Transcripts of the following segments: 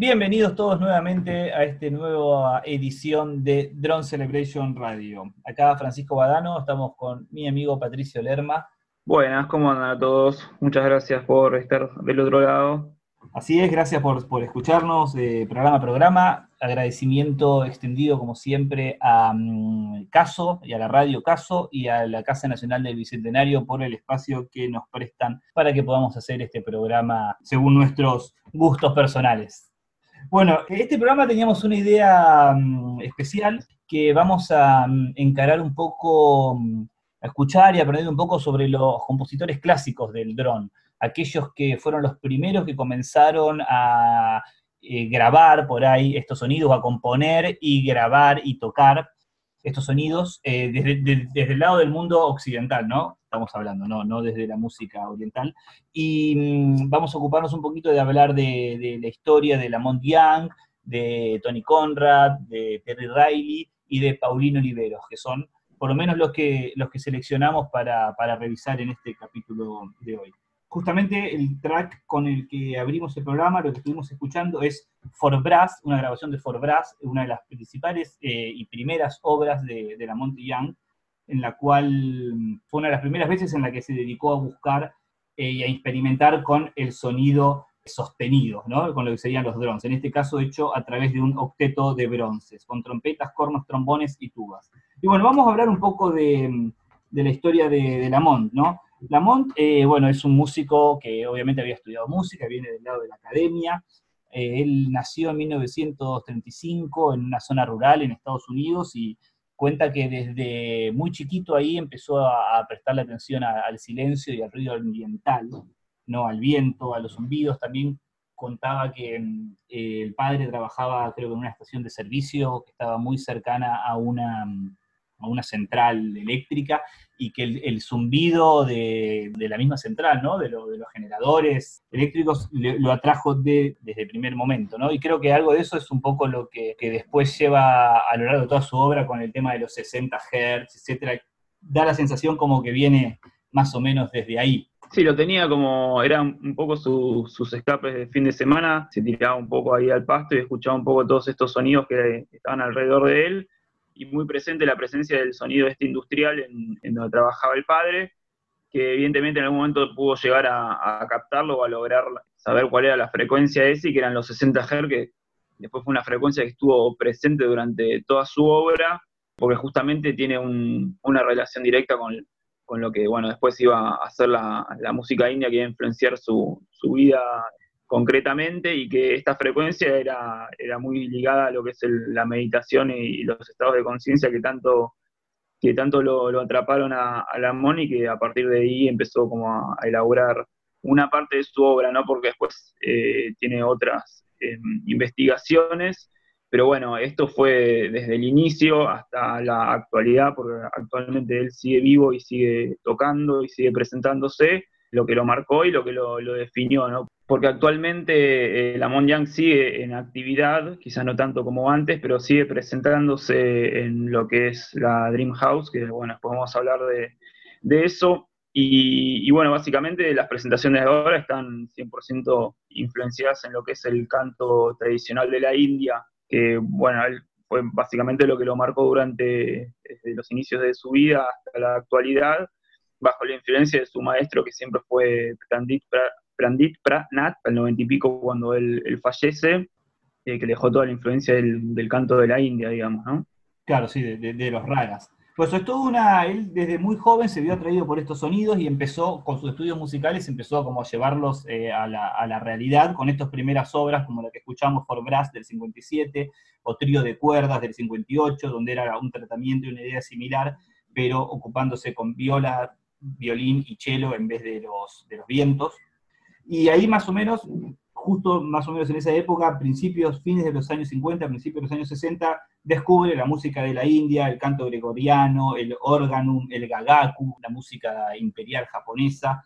Bienvenidos todos nuevamente a esta nueva edición de Drone Celebration Radio. Acá Francisco Badano, estamos con mi amigo Patricio Lerma. Buenas, ¿cómo andan a todos? Muchas gracias por estar del otro lado. Así es, gracias por, escucharnos eh, programa a programa. Agradecimiento extendido, como siempre, a mm, Caso y a la radio Caso y a la Casa Nacional del Bicentenario por el espacio que nos prestan para que podamos hacer este programa según nuestros gustos personales. Bueno, este programa teníamos una idea mm, especial que vamos a mm, encarar un poco, mm, a escuchar y aprender un poco sobre los compositores clásicos del dron, aquellos que fueron los primeros que comenzaron a eh, grabar por ahí estos sonidos, a componer y grabar y tocar estos sonidos eh, desde, el lado del mundo occidental, ¿no? Estamos hablando, no, no desde la música oriental. Y mm, vamos a ocuparnos un poquito de hablar de, la historia de Lamont Young, de Tony Conrad, de Terry Riley y de Paulino Oliveros, que son por lo menos los que, los que seleccionamos para, para revisar en este capítulo de hoy justamente el track con el que abrimos el programa, lo que estuvimos escuchando es For Brass, una grabación de For Brass, una de las principales eh, y primeras obras de, la Monty Young, en la cual mm, fue una de las primeras veces en la que se dedicó a buscar eh, y a experimentar con el sonido sostenido, ¿no? con lo que serían los drones, en este caso hecho a través de un octeto de bronces, con trompetas, cornos, trombones y tubas. Y bueno, vamos a hablar un poco de, mm, la historia de, de Lamont, ¿no? Lamont, eh, bueno, es un músico que obviamente había estudiado música, viene del lado de la academia. Eh, él nació en 1935 en una zona rural en Estados Unidos y cuenta que desde muy chiquito ahí empezó a, prestarle atención al silencio y al ruido ambiental, ¿no? al viento, a los zumbidos. También contaba que eh, el padre trabajaba, creo que en una estación de servicio que estaba muy cercana a una a una central eléctrica y que el, zumbido de, la misma central, ¿no? de, de los generadores eléctricos, lo atrajo desde el primer momento. ¿no? Y creo que algo de eso es un poco lo que, después lleva a lo largo de toda su obra con el tema de los 60 Hz, etc. Da la sensación como que viene más o menos desde ahí. Sí, lo tenía como, eran un poco sus escapes de fin de semana, se tiraba un poco ahí al pasto y escuchaba un poco todos estos sonidos que estaban alrededor de él y muy presente la presencia del sonido este industrial en, donde trabajaba el padre, que evidentemente en algún momento pudo llegar a, captarlo o a lograr saber cuál era la frecuencia de ese, que eran los 60 Hz, que después fue una frecuencia que estuvo presente durante toda su obra, porque justamente tiene una relación directa con, lo que bueno después iba a hacer la, música india que iba a influenciar su, su vida concretamente y que esta frecuencia era, era muy ligada a lo que es la meditación y, los estados de conciencia que tanto, que tanto lo, atraparon a, a Lamont y que a partir de ahí empezó como a, elaborar una parte de su obra, ¿no? porque después eh, tiene otras em, investigaciones, pero bueno, esto fue desde el inicio hasta la actualidad, porque actualmente él sigue vivo y sigue tocando y sigue presentándose, lo que lo marcó y lo que lo, lo definió, ¿no? Porque actualmente eh, la sigue en actividad, quizás no tanto como antes, pero sigue presentándose en lo que es la Dream House, que bueno, podemos hablar de, eso. Y, bueno, básicamente las presentaciones de ahora están 100% influenciadas en lo que es el canto tradicional de la India, que bueno, fue básicamente lo que lo marcó durante los inicios de su vida hasta la actualidad, bajo la influencia de su maestro que siempre fue Pandit Prandit Pratnat, al noventa y pico, cuando él, fallece, eh, que dejó toda la influencia del, canto de la India, digamos, ¿no? Claro, sí, de, los ragas. Pues es todo una, él desde muy joven se vio atraído por estos sonidos y empezó, con sus estudios musicales, empezó como a llevarlos eh, a, la, realidad con estas primeras obras, como la que escuchamos por Brass del 57, o Trío de Cuerdas del 58, donde era un tratamiento y una idea similar, pero ocupándose con viola, violín y cello en vez de los, de los vientos. Y ahí más o menos, justo más o menos en esa época, principios, fines de los años 50, principios de los años 60, descubre la música de la India, el canto gregoriano, el organum, el gagaku, la música imperial japonesa.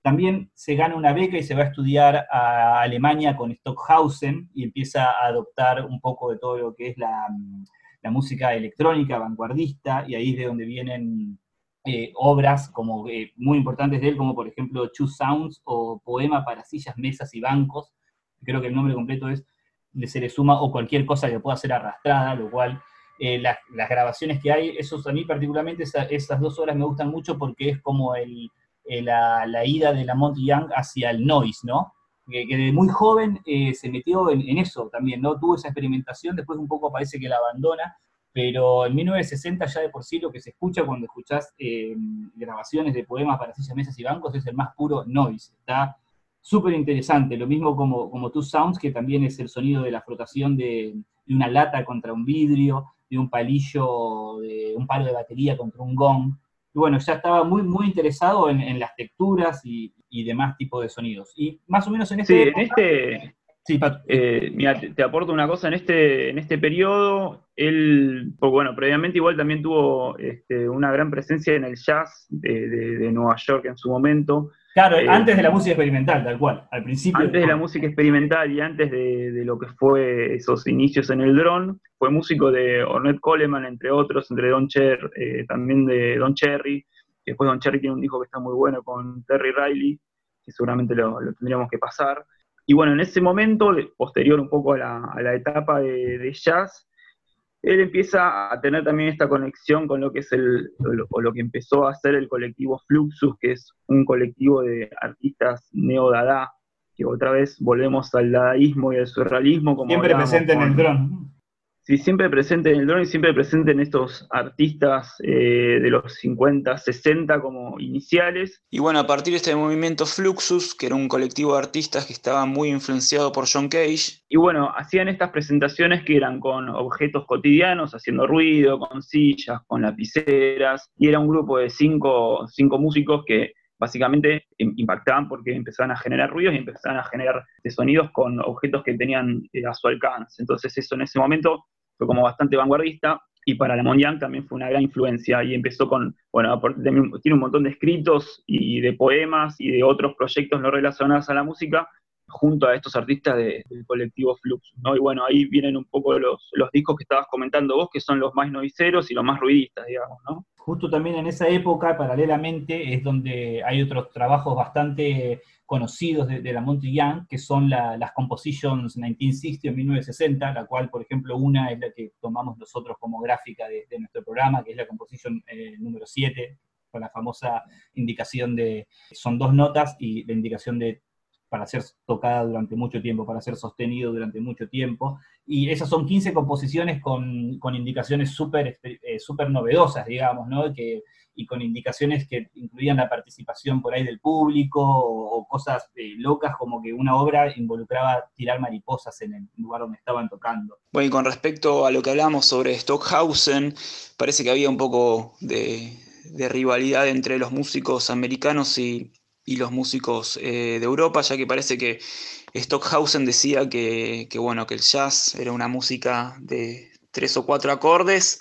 También se gana una beca y se va a estudiar a Alemania con Stockhausen y empieza a adoptar un poco de todo lo que es la, la música electrónica vanguardista, y ahí es de donde vienen eh, obras como, eh, muy importantes de él, como por ejemplo Two Sounds o Poema para sillas, mesas y bancos. Creo que el nombre completo es se le suma o cualquier cosa que pueda ser arrastrada, lo cual eh, las, grabaciones que hay, esos a mí particularmente esas dos horas me gustan mucho porque es como el, la, ida de la Monty Young hacia el noise, ¿no? Que, de muy joven eh, se metió en, eso también, ¿no? Tuvo esa experimentación, después un poco parece que la abandona, pero en 1960 ya de por sí lo que se escucha cuando escuchás eh, grabaciones de poemas para sillas, mesas y bancos es el más puro noise, está súper interesante, lo mismo como, como Two Sounds, que también es el sonido de la frotación de, de una lata contra un vidrio, de un palillo, de un palo de batería contra un gong. Y bueno, ya estaba muy, muy interesado en, las texturas y, demás tipos de sonidos. Y más o menos en este... Sí, en este... Sí, eh, mira, te, aporto una cosa, en este, en este periodo, él, pues bueno, previamente igual también tuvo este, una gran presencia en el jazz de Nueva York en su momento, Claro, eh, antes de la música experimental, tal cual, al principio. Antes de la música experimental y antes de, lo que fue esos inicios en el dron, fue músico de Ornette Coleman, entre otros, entre Don Cher, eh, también de Don Cherry. Después Don Cherry tiene un disco que está muy bueno con Terry Riley, que seguramente lo, tendríamos que pasar. Y bueno, en ese momento, posterior un poco a la, etapa de jazz, él empieza a tener también esta conexión con lo que es el, o lo, que empezó a hacer el colectivo Fluxus, que es un colectivo de artistas neo-dada, que otra vez volvemos al dadaísmo y al surrealismo. Como Siempre presente en el dron. Sí, siempre presente en el drone y siempre presente en estos artistas eh, de los 50, 60 como iniciales. Y bueno, a partir de este movimiento Fluxus, que era un colectivo de artistas que estaba muy influenciado por John Cage. Y bueno, hacían estas presentaciones que eran con objetos cotidianos, haciendo ruido, con sillas, con lapiceras, y era un grupo de cinco, cinco músicos que básicamente impactaban porque empezaban a generar ruidos y empezaban a generar sonidos con objetos que tenían eh, a su alcance. Entonces eso en ese momento fue como bastante vanguardista y para la Young también fue una gran influencia y empezó con, bueno, tiene un montón de escritos y de poemas y de otros proyectos no relacionados a la música junto a estos artistas del colectivo Flux, ¿no? Y bueno, ahí vienen un poco los, los discos que estabas comentando vos, que son los más noiseros y los más ruidistas, digamos, ¿no? Justo también en esa época, paralelamente, es donde hay otros trabajos bastante conocidos de, la Monty Young, que son las Compositions 1960 o 1960, la cual, por ejemplo, una es la que tomamos nosotros como gráfica de, nuestro programa, que es la Composition eh, número 7, con la famosa indicación de, son dos notas y la indicación de para ser tocada durante mucho tiempo, para ser sostenido durante mucho tiempo. Y esas son 15 composiciones con, indicaciones súper eh, super novedosas, digamos, ¿no? Y con indicaciones que incluían la participación por ahí del público o, cosas eh, locas como que una obra involucraba tirar mariposas en el lugar donde estaban tocando. Bueno, y con respecto a lo que hablamos sobre Stockhausen, parece que había un poco de rivalidad entre los músicos americanos y, y los músicos eh, de Europa, ya que parece que Stockhausen decía que, bueno, que el jazz era una música de tres o cuatro acordes,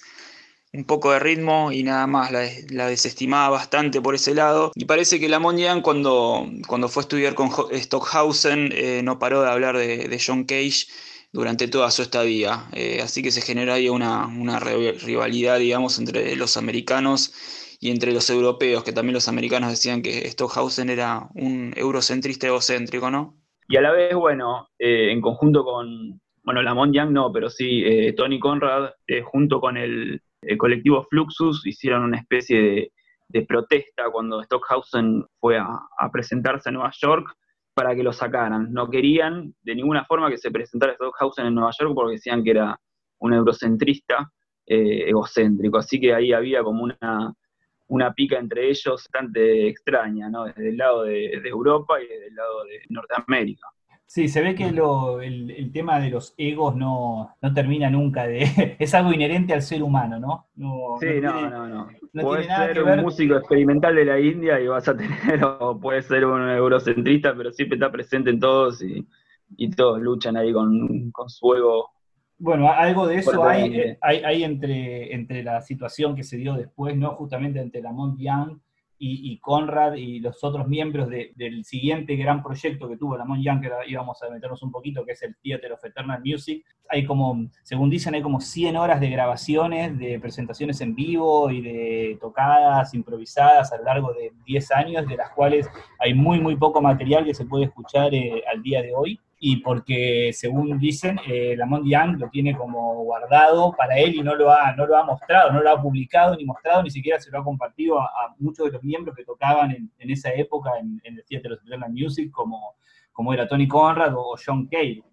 un poco de ritmo y nada más, la, desestimaba bastante por ese lado. Y parece que Lamont Young cuando, cuando fue a estudiar con Stockhausen eh, no paró de hablar de, John Cage durante toda su estadía. Eh, así que se generó ahí una, una rivalidad, digamos, entre los americanos y entre los europeos, que también los americanos decían que Stockhausen era un eurocentrista egocéntrico, ¿no? Y a la vez, bueno, eh, en conjunto con, bueno, Lamont Young no, pero sí, eh, Tony Conrad, eh, junto con el, colectivo Fluxus, hicieron una especie de, protesta cuando Stockhausen fue a, presentarse a Nueva York para que lo sacaran. No querían de ninguna forma que se presentara Stockhausen en Nueva York porque decían que era un eurocentrista egocéntrico. Así que ahí había como una, una pica entre ellos bastante extraña, ¿no? Desde el lado de, Europa y desde el lado de Norteamérica. Sí, se ve que el, tema de los egos no, termina nunca de. es algo inherente al ser humano, ¿no? sí, no, no, no. Puedes ser un músico experimental de la India y vas a tener, o puedes ser un eurocentrista, pero siempre está presente en todos y, todos luchan ahí con, con su ego bueno, algo de eso hay, hay, entre, entre la situación que se dio después, ¿no? Justamente entre Lamont Young y, Conrad y los otros miembros del siguiente gran proyecto que tuvo Lamont Young, que íbamos a meternos un poquito, que es el Theater of Eternal Music. Hay como, según dicen, hay como 100 horas de grabaciones, de presentaciones en vivo y de tocadas improvisadas a lo largo de 10 años, de las cuales hay muy, muy poco material que se puede escuchar eh, al día de hoy. Y porque, según dicen, eh, Lamont Young lo tiene como guardado para él y no lo, ha, no lo ha mostrado, no lo ha publicado ni mostrado, ni siquiera se lo ha compartido a, muchos de los miembros que tocaban en, esa época en, el Theater of Eternal Music, como, como era Tony Conrad o John Cale.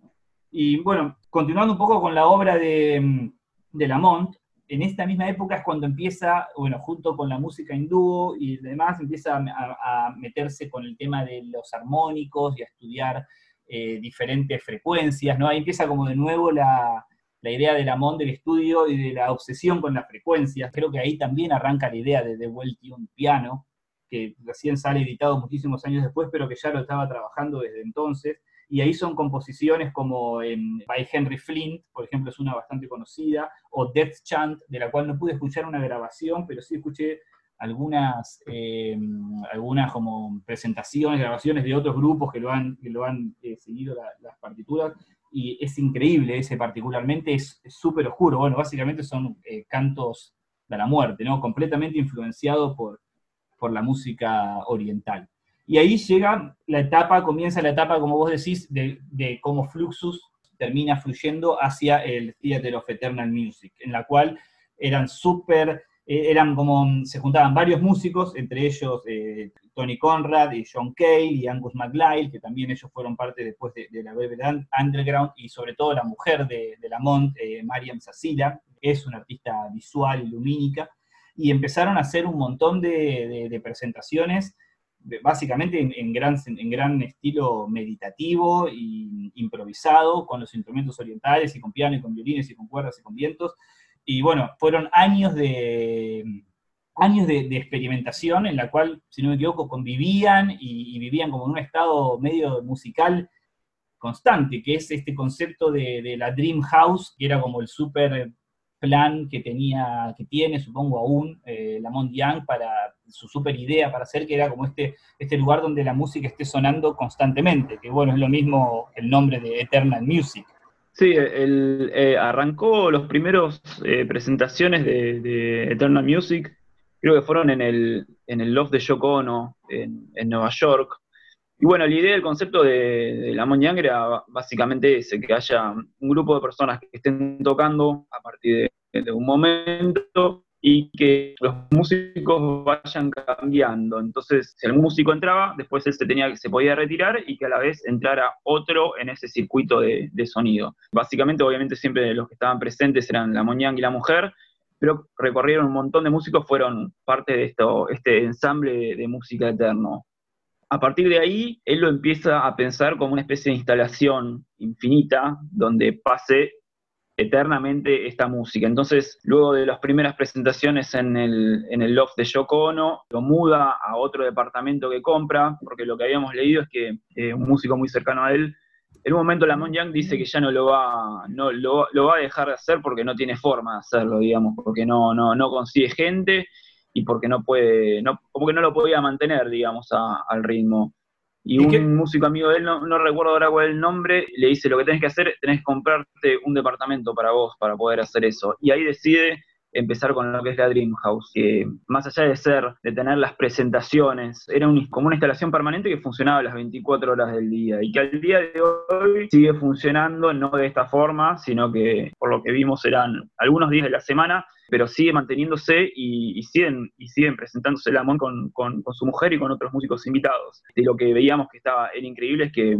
Y bueno, continuando un poco con la obra de, de Lamont, en esta misma época es cuando empieza, bueno, junto con la música hindú y demás, empieza a, a meterse con el tema de los armónicos y a estudiar eh, diferentes frecuencias, ¿no? Ahí empieza como de nuevo la, la idea del amón del estudio y de la obsesión con las frecuencias. Creo que ahí también arranca la idea de The Well un Piano, que recién sale editado muchísimos años después, pero que ya lo estaba trabajando desde entonces. Y ahí son composiciones como en, by Henry Flint, por ejemplo, es una bastante conocida, o Death Chant, de la cual no pude escuchar una grabación, pero sí escuché algunas, eh, algunas como presentaciones, grabaciones de otros grupos que lo han, que lo han eh, seguido las partituras, y es increíble ese particularmente, es súper oscuro. Bueno, básicamente son eh, cantos de la muerte, ¿no? Completamente influenciado por, por la música oriental. Y ahí llega la etapa, comienza la etapa, como vos decís, de, de cómo Fluxus termina fluyendo hacia el Theater of Eternal Music, en la cual eran súper eran como, se juntaban varios músicos, entre ellos eh, Tony Conrad y John Cale y Angus MacLeod, que también ellos fueron parte después de, la Velvet Underground, y sobre todo la mujer de, de Lamont, eh, Mariam es una artista visual y lumínica, y empezaron a hacer un montón de, presentaciones, básicamente en, gran, en gran estilo meditativo e improvisado, con los instrumentos orientales, y con piano, y con violines, y con cuerdas, y con vientos, y bueno, fueron años de, años de, experimentación en la cual, si no me equivoco, convivían y, vivían como en un estado medio musical constante, que es este concepto de, la Dream House, que era como el super plan que tenía, que tiene, supongo aún, eh, Lamont Young para su super idea para hacer, que era como este, este lugar donde la música esté sonando constantemente, que bueno, es lo mismo el nombre de Eternal Music. Sí, el, eh, arrancó los primeros eh, presentaciones de, Eternal Music, creo que fueron en el, en el Loft de Yoko Ono, en, Nueva York. Y bueno, la idea, el concepto de, de la Moñang era básicamente ese, que haya un grupo de personas que estén tocando a partir de un momento y que los músicos vayan cambiando. Entonces, si algún músico entraba, después él se, tenía, se podía retirar y que a la vez entrara otro en ese circuito de, sonido. Básicamente, obviamente, siempre los que estaban presentes eran la Moñang y la mujer, pero recorrieron un montón de músicos, fueron parte de esto, este ensamble de música eterno. A partir de ahí, él lo empieza a pensar como una especie de instalación infinita, donde pase eternamente esta música. Entonces, luego de las primeras presentaciones en el, en el loft de Yoko Ono, lo muda a otro departamento que compra, porque lo que habíamos leído es que eh, un músico muy cercano a él, en un momento Lamont Young dice que ya no lo va, no, lo, va a dejar de hacer porque no tiene forma de hacerlo, digamos, porque no, no, no consigue gente y porque no puede, no, como que no lo podía mantener, digamos, al ritmo. Y un músico amigo de él, no, recuerdo ahora cuál es el nombre, le dice, lo que tenés que hacer, tenés que comprarte un departamento para vos, para poder hacer eso. Y ahí decide empezar con lo que es la Dream House, que más allá de ser, de tener las presentaciones, era como una instalación permanente que funcionaba las 24 horas del día y que al día de hoy sigue funcionando no de esta forma, sino que por lo que vimos eran algunos días de la semana pero sigue manteniéndose y, siguen, y siguen presentándose Lamont con, con, su mujer y con otros músicos invitados. De lo que veíamos que estaba, era increíble es que,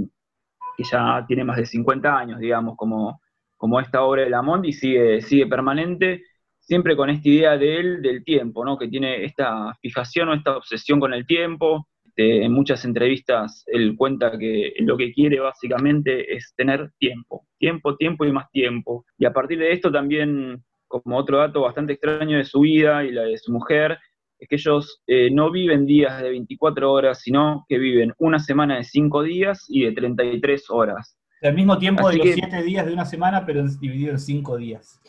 ya tiene más de 50 años, digamos, como, como esta obra de Lamont y sigue, sigue permanente, siempre con esta idea de él, del tiempo, ¿no? que tiene esta fijación o esta obsesión con el tiempo. Este, en muchas entrevistas él cuenta que lo que quiere básicamente es tener tiempo, tiempo, tiempo y más tiempo. Y a partir de esto también como otro dato bastante extraño de su vida y la de su mujer, es que ellos eh, no viven días de 24 horas, sino que viven una semana de 5 días y de 33 horas. Al mismo tiempo de los 7 días de una semana, pero dividido en 5 días.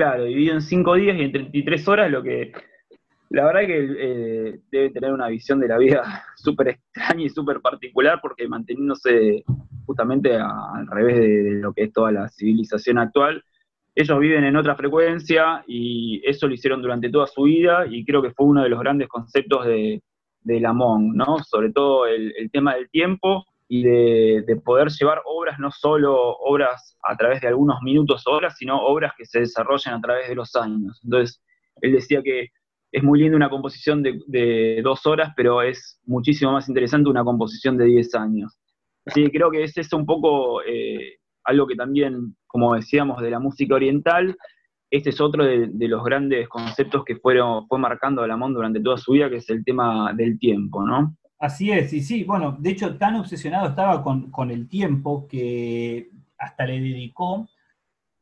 Claro, dividido en 5 días y en 33 horas, lo que la verdad que eh, debe tener una visión de la vida súper extraña y súper particular, porque manteniéndose justamente al revés de lo que es toda la civilización actual, ellos viven en otra frecuencia y eso lo hicieron durante toda su vida y creo que fue uno de los grandes conceptos de, de Lamont, ¿no? Sobre todo el, tema del tiempo y de, poder llevar obras, no solo obras a través de algunos minutos, horas, sino obras que se desarrollan a través de los años. Entonces, él decía que es muy lindo una composición de, dos horas, pero es muchísimo más interesante una composición de diez años. Así que creo que es un poco eh, algo que también, como decíamos, de la música oriental, este es otro de, los grandes conceptos que fueron, fue marcando a Lamont durante toda su vida, que es el tema del tiempo, ¿no? Así es, y sí, bueno, de hecho tan obsesionado estaba con, el tiempo que hasta le dedicó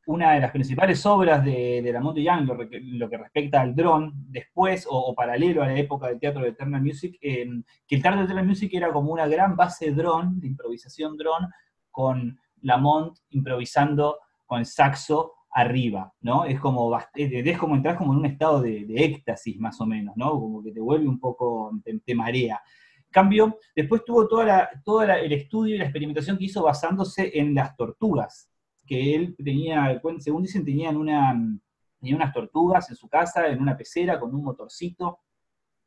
una de las principales obras de, de Lamont Young, lo, lo, que respecta al dron, después o, paralelo a la época del teatro de Eternal Music, que el teatro de Eternal Music era como una gran base dron, de improvisación dron, con Lamont improvisando con el saxo arriba, ¿no? Es como, es como entrar como en un estado de, éxtasis, más o menos, ¿no? Como que te vuelve un poco, te marea. Cambio, después tuvo toda, todo el estudio y la experimentación que hizo basándose en las tortugas, que él tenía, según dicen, tenían una, tenía unas tortugas en su casa, en una pecera, con un motorcito,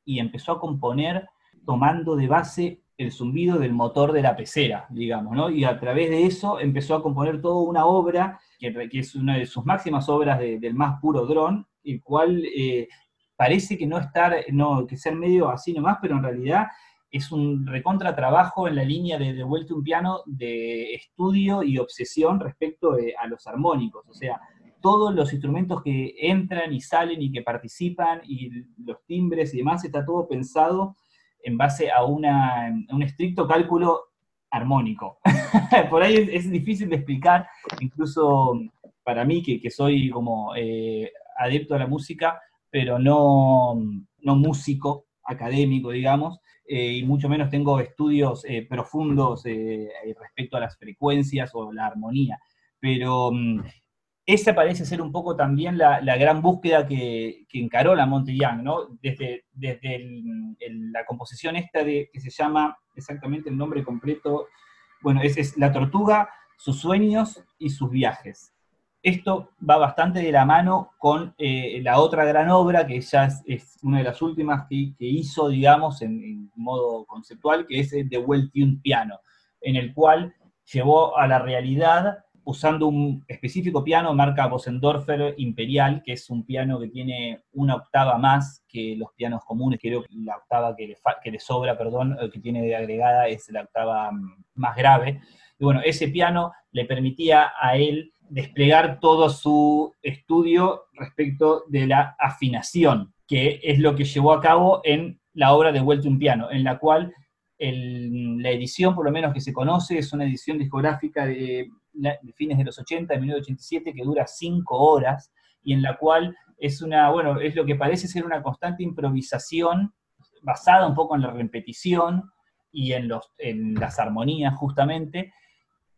y empezó a componer tomando de base el zumbido del motor de la pecera, digamos, ¿no? Y a través de eso empezó a componer toda una obra, que, es una de sus máximas obras del más puro dron, el cual eh, parece que no estar, no, que ser medio así nomás, pero en realidad es un recontra trabajo en la línea de, de vuelta un piano de estudio y obsesión respecto a los armónicos, o sea, todos los instrumentos que entran y salen y que participan y los timbres y demás, está todo pensado en base a, una, un estricto cálculo armónico. Por ahí es, difícil de explicar, incluso para mí que, soy como eh, adepto a la música, pero no, no músico académico, digamos, eh, y mucho menos tengo estudios eh, profundos eh, respecto a las frecuencias o la armonía. Pero mm, esa parece ser un poco también la, gran búsqueda que, encaró la Young, ¿no? Desde, desde la composición esta de, que se llama exactamente el nombre completo, bueno, es La Tortuga, sus sueños y sus viajes. Esto va bastante de la mano con eh, la otra gran obra, que ya es, una de las últimas que, hizo, digamos, en, modo conceptual, que es The Well Tuned Piano, en el cual llevó a la realidad usando un específico piano marca Bosendorfer Imperial, que es un piano que tiene una octava más que los pianos comunes, creo que la octava que le, que le sobra, perdón, que tiene de agregada es la octava mm, más grave. Y bueno, ese piano le permitía a él desplegar todo su estudio respecto de la afinación, que es lo que llevó a cabo en la obra de Vuelta un Piano, en la cual la edición, por lo menos que se conoce, es una edición discográfica de, fines de los 80, de 1987, que dura cinco horas, y en la cual es una, bueno, es lo que parece ser una constante improvisación basada un poco en la repetición y en, los, en las armonías justamente,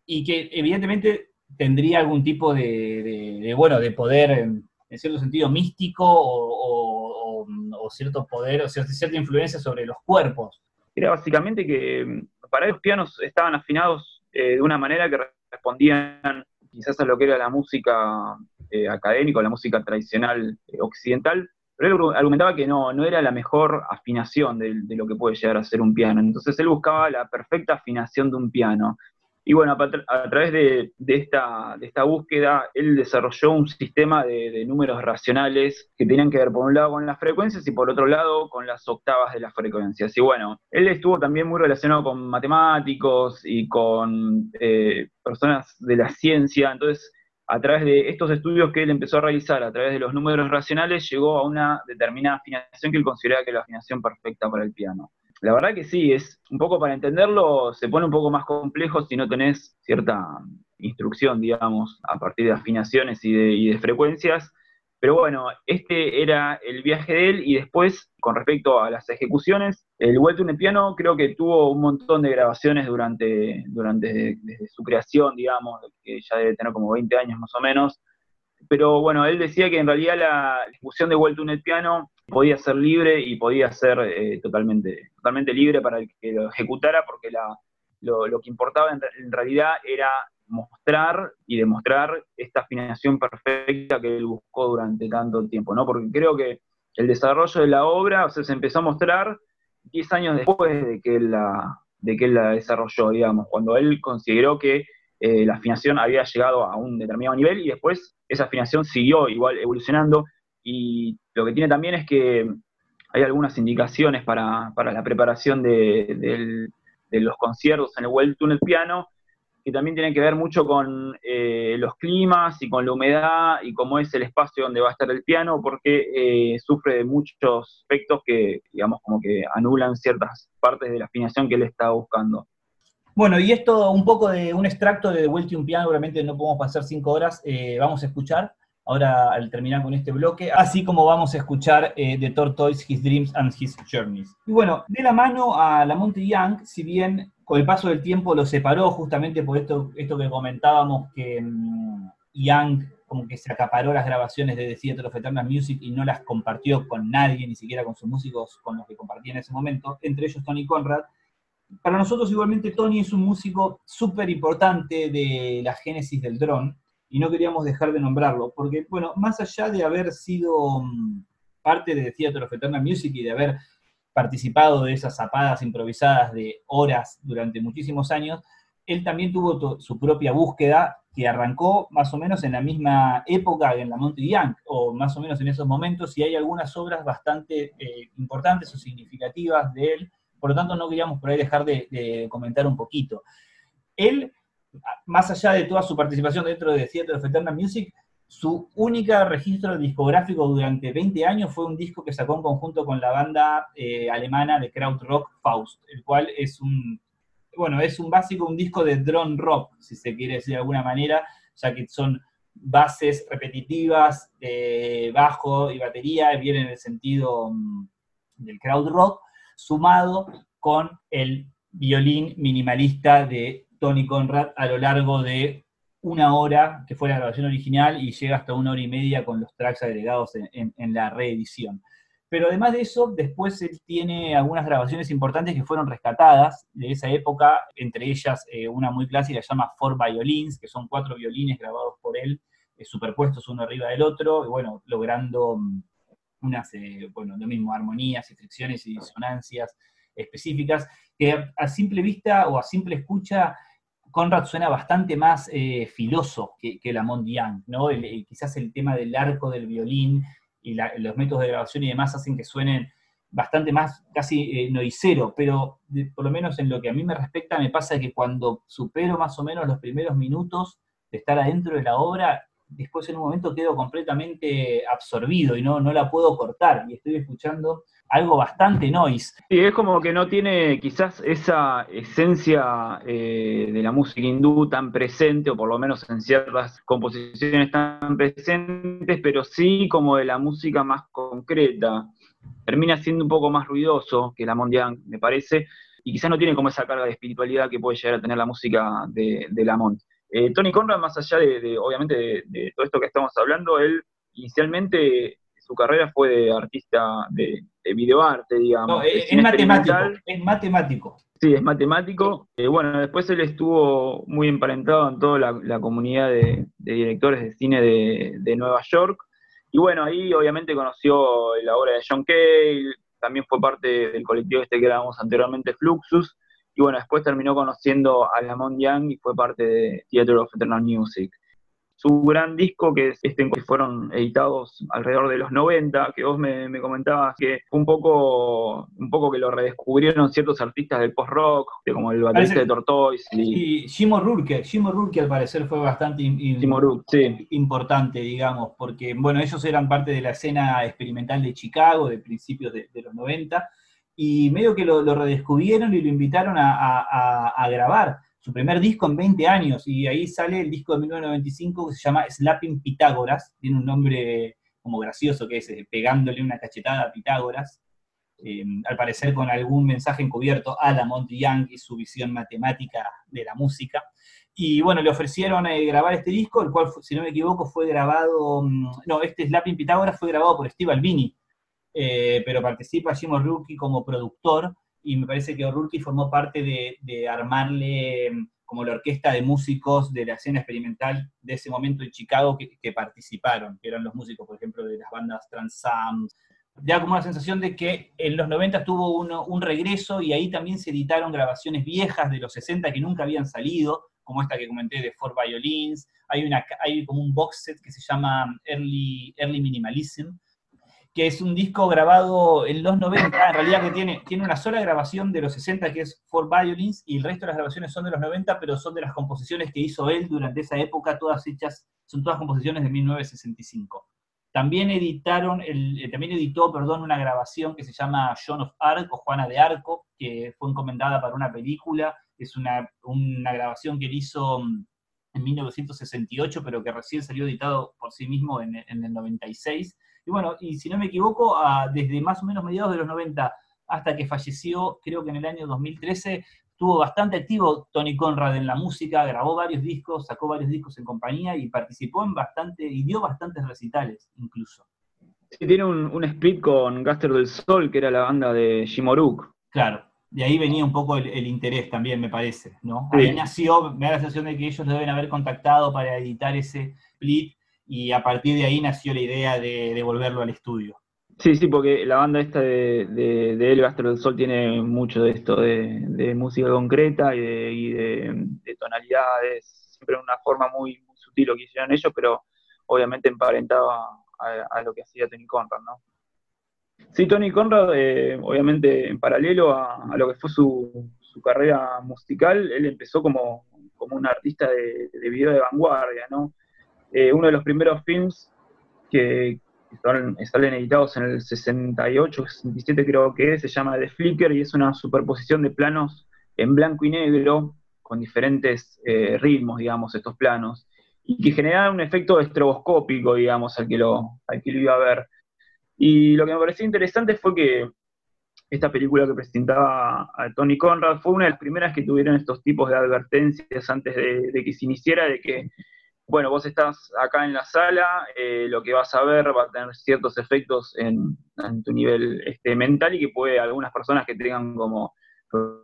y que evidentemente tendría algún tipo de, bueno, de poder, en, cierto sentido, místico o, cierto poder, o cierta, influencia sobre los cuerpos. Era básicamente que mm, para los pianos estaban afinados eh, de una manera que respondían quizás a lo que era la música eh, académica o la música tradicional eh, occidental, pero él argumentaba que no, no era la mejor afinación de, de, lo que puede llegar a ser un piano. Entonces él buscaba la perfecta afinación de un piano. Y bueno, a, través de, esta, búsqueda, él desarrolló un sistema de, números racionales que tenían que ver por un lado con las frecuencias y por otro lado con las octavas de las frecuencias. Y bueno, él estuvo también muy relacionado con matemáticos y con eh, personas de la ciencia, entonces a través de estos estudios que él empezó a realizar, a través de los números racionales, llegó a una determinada afinación que él consideraba que era la afinación perfecta para el piano. La verdad que sí, es un poco para entenderlo, se pone un poco más complejo si no tenés cierta instrucción, digamos, a partir de afinaciones y de, frecuencias. Pero bueno, este era el viaje de él y después, con respecto a las ejecuciones, el el piano creo que tuvo un montón de grabaciones durante, durante desde su creación, digamos, que ya debe tener como 20 años más o menos. Pero bueno, él decía que en realidad la ejecución de el piano podía ser libre y podía ser eh, totalmente, totalmente libre para el que lo ejecutara, porque lo, que importaba en, realidad era mostrar y demostrar esta afinación perfecta que él buscó durante tanto tiempo, ¿no? Porque creo que el desarrollo de la obra, o sea, se empezó a mostrar 10 años después de que él la, de que él la desarrolló, digamos, cuando él consideró que eh, la afinación había llegado a un determinado nivel y después esa afinación siguió igual evolucionando y lo que tiene también es que hay algunas indicaciones para, la preparación de, los conciertos en el Well Tunnel Piano, que también tienen que ver mucho con eh, los climas y con la humedad y cómo es el espacio donde va a estar el piano, porque eh, sufre de muchos aspectos que, digamos, como que anulan ciertas partes de la afinación que él está buscando. Bueno, y esto un poco de un extracto de un Piano, obviamente no podemos pasar cinco horas, eh, vamos a escuchar ahora al terminar con este bloque, así como vamos a escuchar eh, The Tortoise, His Dreams and His Journeys. Y bueno, de la mano a la Monte Young, si bien con el paso del tiempo lo separó justamente por esto, esto que comentábamos, que mm, Young como que se acaparó las grabaciones de The Theater of Eternal Music y no las compartió con nadie, ni siquiera con sus músicos con los que compartía en ese momento, entre ellos Tony Conrad. Para nosotros igualmente Tony es un músico súper importante de la génesis del drone, y no queríamos dejar de nombrarlo, porque, bueno, más allá de haber sido mm, parte de Theater of Eternal Music y de haber participado de esas zapadas improvisadas de horas durante muchísimos años, él también tuvo su propia búsqueda que arrancó más o menos en la misma época en la Monty Young, o más o menos en esos momentos, y hay algunas obras bastante eh, importantes o significativas de él, por lo tanto no queríamos por ahí dejar de, de comentar un poquito. Él más allá de toda su participación dentro de Theater of Eternal Music, su única registro discográfico durante 20 años fue un disco que sacó en conjunto con la banda eh, alemana de krautrock Faust, el cual es un, bueno, es un básico, un disco de drone rock, si se quiere decir de alguna manera, ya que son bases repetitivas de bajo y batería, viene en el sentido mm, del krautrock, sumado con el violín minimalista de Tony Conrad a lo largo de una hora, que fue la grabación original, y llega hasta una hora y media con los tracks agregados en, la reedición. Pero además de eso, después él tiene algunas grabaciones importantes que fueron rescatadas de esa época, entre ellas eh, una muy clásica se llama Four Violins, que son cuatro violines grabados por él, eh, superpuestos uno arriba del otro, y bueno, logrando mm, unas, eh, bueno, lo mismo, armonías y fricciones y disonancias específicas, que a simple vista o a simple escucha Conrad suena bastante más eh, filoso que, que Lamont Young, ¿no? quizás el tema del arco del violín y los métodos de grabación y demás hacen que suenen bastante más casi eh, noisero, pero por lo menos en lo que a mí me respecta me pasa que cuando supero más o menos los primeros minutos de estar adentro de la obra, después en un momento quedo completamente absorbido y no, no la puedo cortar y estoy escuchando algo bastante noise. Sí, es como que no tiene quizás esa esencia eh, de la música hindú tan presente, o por lo menos en ciertas composiciones tan presentes, pero sí como de la música más concreta. Termina siendo un poco más ruidoso que la Mondial, me parece, y quizás no tiene como esa carga de espiritualidad que puede llegar a tener la música de, de Lamont. Eh, Tony Conrad, más allá de, obviamente, de, todo esto que estamos hablando, él inicialmente su carrera fue de artista de, videoarte, digamos. es, matemático, es matemático. Sí, es matemático. Eh, bueno, después él estuvo muy emparentado en toda la, comunidad de, directores de cine de, Nueva York. Y bueno, ahí obviamente conoció la obra de John Cale, también fue parte del colectivo este que éramos anteriormente, Fluxus, y bueno, después terminó conociendo a Lamont Young y fue parte de Theater of Eternal Music. Su gran disco, que, es este, que fueron editados alrededor de los 90, que vos me, comentabas que fue un poco, un poco que lo redescubrieron ciertos artistas del post-rock, como el baterista de Tortoise. Y, Jimo Rurke, Jimo Rurke al parecer fue bastante importante, digamos, porque bueno, ellos eran parte de la escena experimental de Chicago de principios de, de los 90 y medio que lo, redescubrieron y lo invitaron a, grabar su primer disco en 20 años, y ahí sale el disco de 1995 que se llama Slapping Pitágoras, tiene un nombre como gracioso que es eh, pegándole una cachetada a Pitágoras, eh, al parecer con algún mensaje encubierto a Lamont Young y su visión matemática de la música. Y bueno, le ofrecieron eh, grabar este disco, el cual, si no me equivoco, fue grabado, mm, no, este Slapping Pitágoras fue grabado por Steve Albini, eh, pero participa Jim O'Rourke como productor y me parece que O'Rourke formó parte de, armarle mm, como la orquesta de músicos de la escena experimental de ese momento en Chicago que, participaron, que eran los músicos, por ejemplo, de las bandas Trans da como una sensación de que en los 90 tuvo un regreso y ahí también se editaron grabaciones viejas de los 60 que nunca habían salido, como esta que comenté de Four Violins, hay, una, hay como un box set que se llama Early, Early Minimalism, que es un disco grabado en los 90, en realidad que tiene, tiene una sola grabación de los 60 que es Four Violins y el resto de las grabaciones son de los 90, pero son de las composiciones que hizo él durante esa época, todas hechas, son todas composiciones de 1965. También editaron, el, eh, también editó, perdón, una grabación que se llama John of Arc o Juana de Arco, que fue encomendada para una película, es una, grabación que él hizo mm, en 1968, pero que recién salió editado por sí mismo en el 96. Y bueno, y si no me equivoco, desde más o menos mediados de los 90 hasta que falleció, creo que en el año 2013, estuvo bastante activo Tony Conrad en la música, grabó varios discos, sacó varios discos en compañía y participó en bastante, y dio bastantes recitales incluso. Sí, tiene un, split con Gaster del Sol, que era la banda de Jimoruk. Claro, de ahí venía un poco el, interés también, me parece, ¿no? Ahí nació, me da la sensación de que ellos deben haber contactado para editar ese split, y a partir de ahí nació la idea de, de volverlo al estudio. Sí, sí, porque la banda esta de, de, El Gastro del Sol tiene mucho de esto de, música concreta y, de, tonalidades, siempre una forma muy, sutil lo que hicieron ellos, pero obviamente emparentaba a, lo que hacía Tony Conrad, ¿no? Sí, Tony Conrad, eh, obviamente en paralelo a, lo que fue su, carrera musical, él empezó como, como un artista de, video de vanguardia, ¿no? Eh, uno de los primeros films que, salen, editados en el 68, 67 creo que es, se llama The Flicker y es una superposición de planos en blanco y negro con diferentes eh, ritmos, digamos, estos planos, y que generan un efecto estroboscópico, digamos, al que, lo, al que lo iba a ver. Y lo que me pareció interesante fue que esta película que presentaba a Tony Conrad fue una de las primeras que tuvieron estos tipos de advertencias antes de, de que se iniciara, de que bueno, vos estás acá en la sala, eh, lo que vas a ver va a tener ciertos efectos en, tu nivel este, mental y que puede algunas personas que tengan como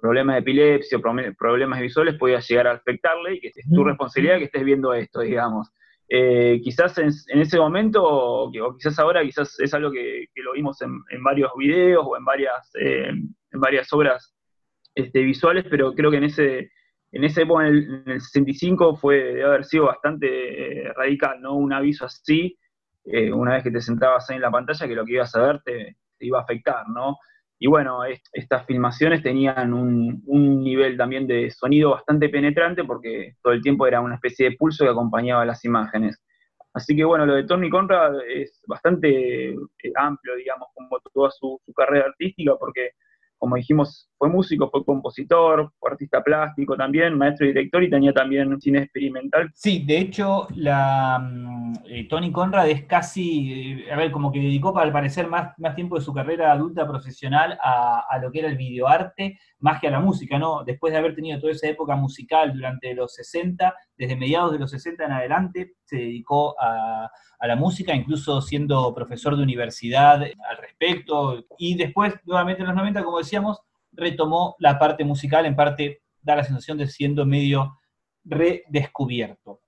problemas de epilepsia o problemas visuales pueda llegar a afectarle y que es tu responsabilidad que estés viendo esto, digamos. Eh, quizás en, ese momento, o, quizás ahora, quizás es algo que, lo vimos en, varios videos o en varias, eh, en varias obras este, visuales, pero creo que en ese en ese época, en el, 65, fue, debe haber sido bastante eh, radical, ¿no? Un aviso así, eh, una vez que te sentabas en la pantalla, que lo que ibas a ver te, iba a afectar, ¿no? Y bueno, estas filmaciones tenían un, nivel también de sonido bastante penetrante porque todo el tiempo era una especie de pulso que acompañaba las imágenes. Así que bueno, lo de Tony Conrad es bastante eh, amplio, digamos, como toda su carrera artística, porque como dijimos, fue músico, fue compositor, fue artista plástico también, maestro y director y tenía también cine experimental. Sí, de hecho, la, mm, eh, Tony Conrad es casi, eh, a ver, como que dedicó al parecer más, tiempo de su carrera adulta profesional a, lo que era el videoarte, más que a la música, ¿no? Después de haber tenido toda esa época musical durante los 60, desde mediados de los 60 en adelante, se dedicó a, a la música, incluso siendo profesor de universidad al respecto, y después, nuevamente en los 90, como decíamos, retomó la parte musical, en parte da la sensación de siendo medio redescubierto.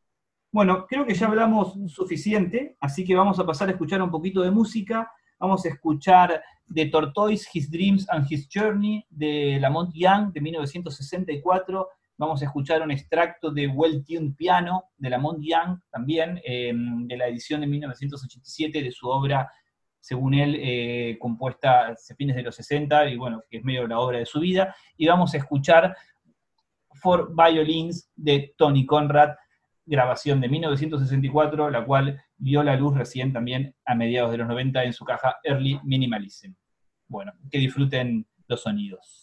Bueno, creo que ya hablamos suficiente, así que vamos a pasar a escuchar un poquito de música. Vamos a escuchar de Tortoise, His Dreams and His Journey, de Lamont Young, de 1964. Vamos a escuchar un extracto de Well Tuned Piano, de Lamont Young, también, eh, de la edición de 1987 de su obra según él, eh, compuesta a fines de los 60, y bueno, que es medio la obra de su vida, y vamos a escuchar For Violins de Tony Conrad, grabación de 1964, la cual vio la luz recién también a mediados de los 90 en su caja Early Minimalism. Bueno, que disfruten los sonidos.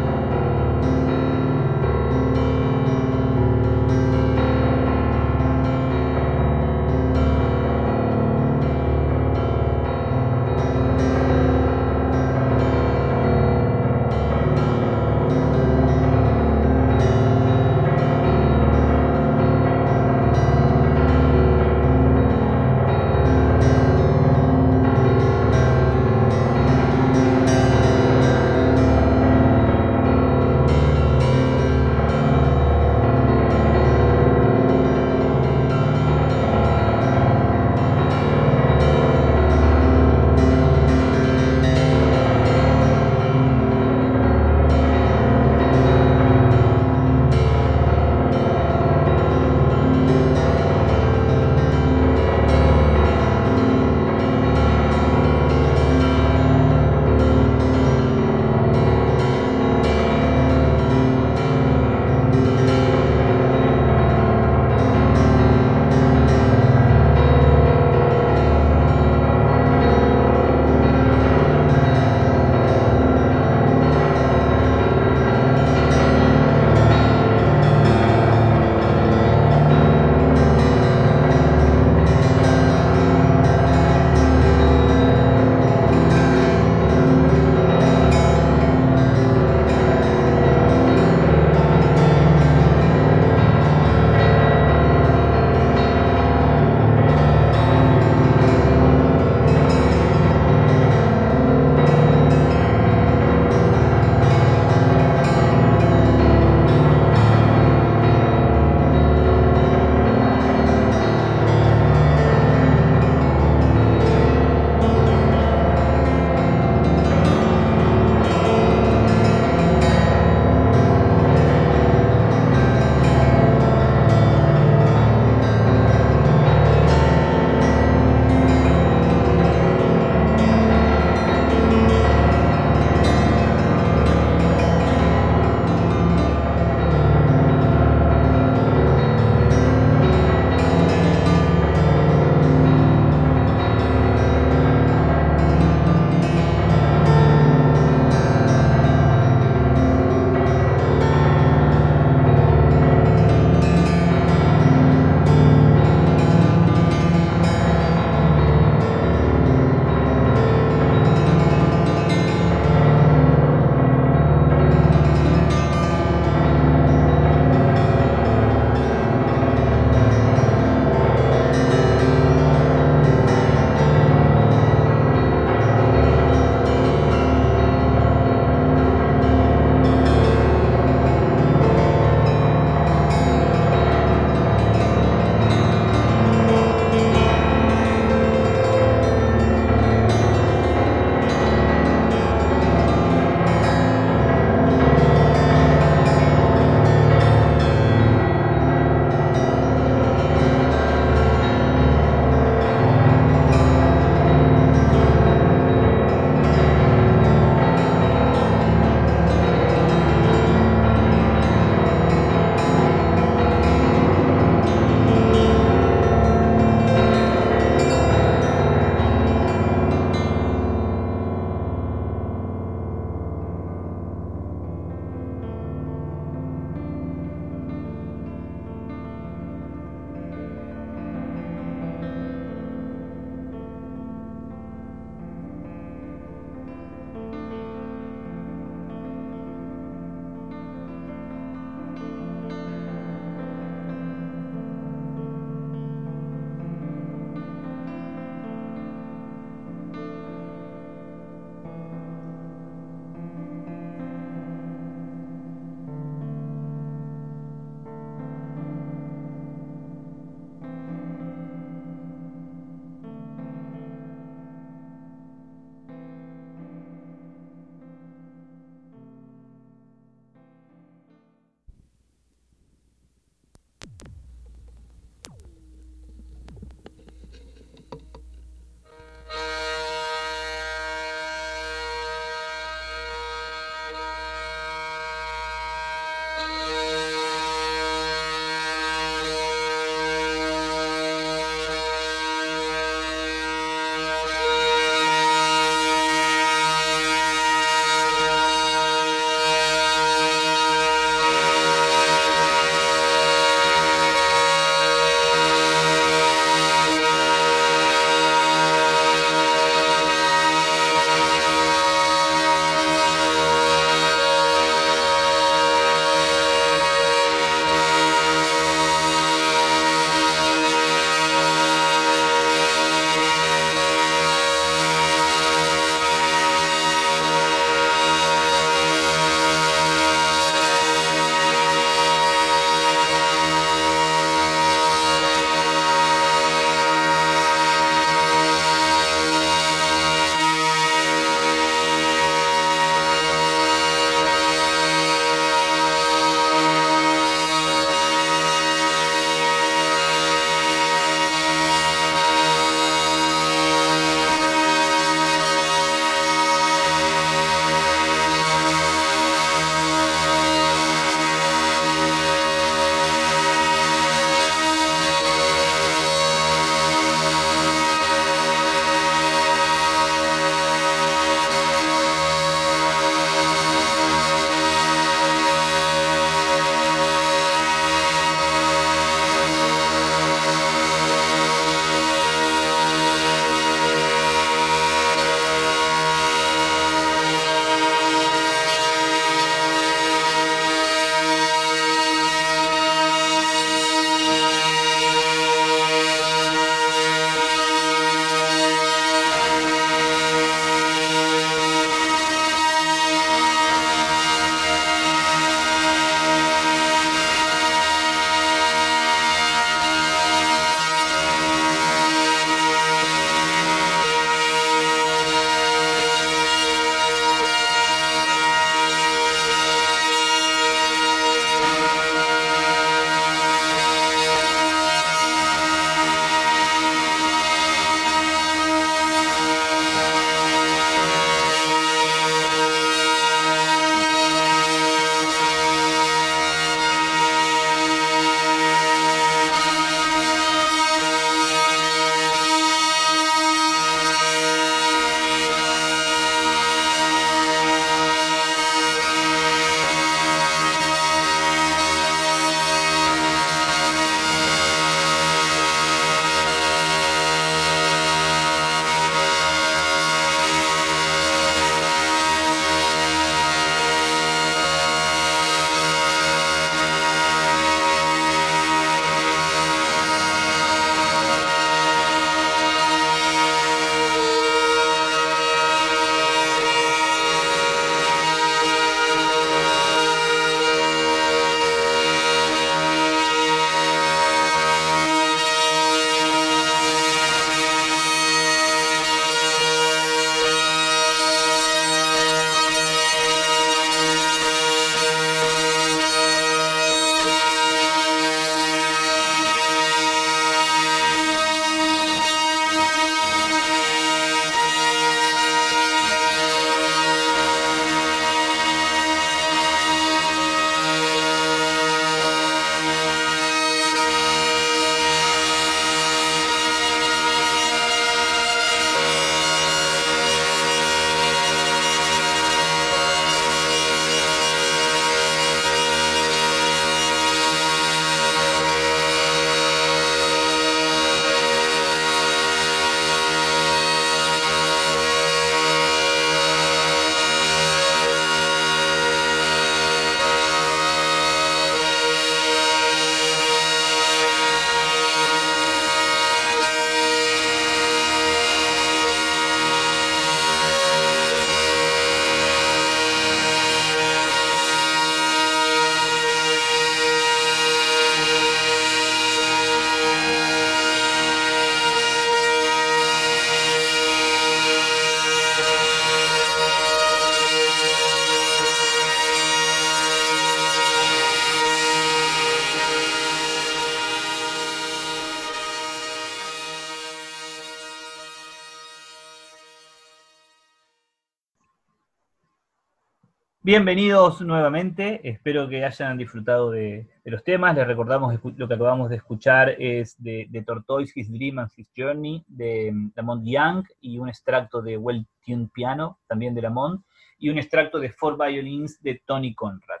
Bienvenidos nuevamente, espero que hayan disfrutado de, los temas. Les recordamos lo que acabamos de escuchar es de, Tortoise, His Dream and His Journey, de Lamont Young, y un extracto de Well Tuned Piano, también de Lamont, y un extracto de Four Violins de Tony Conrad.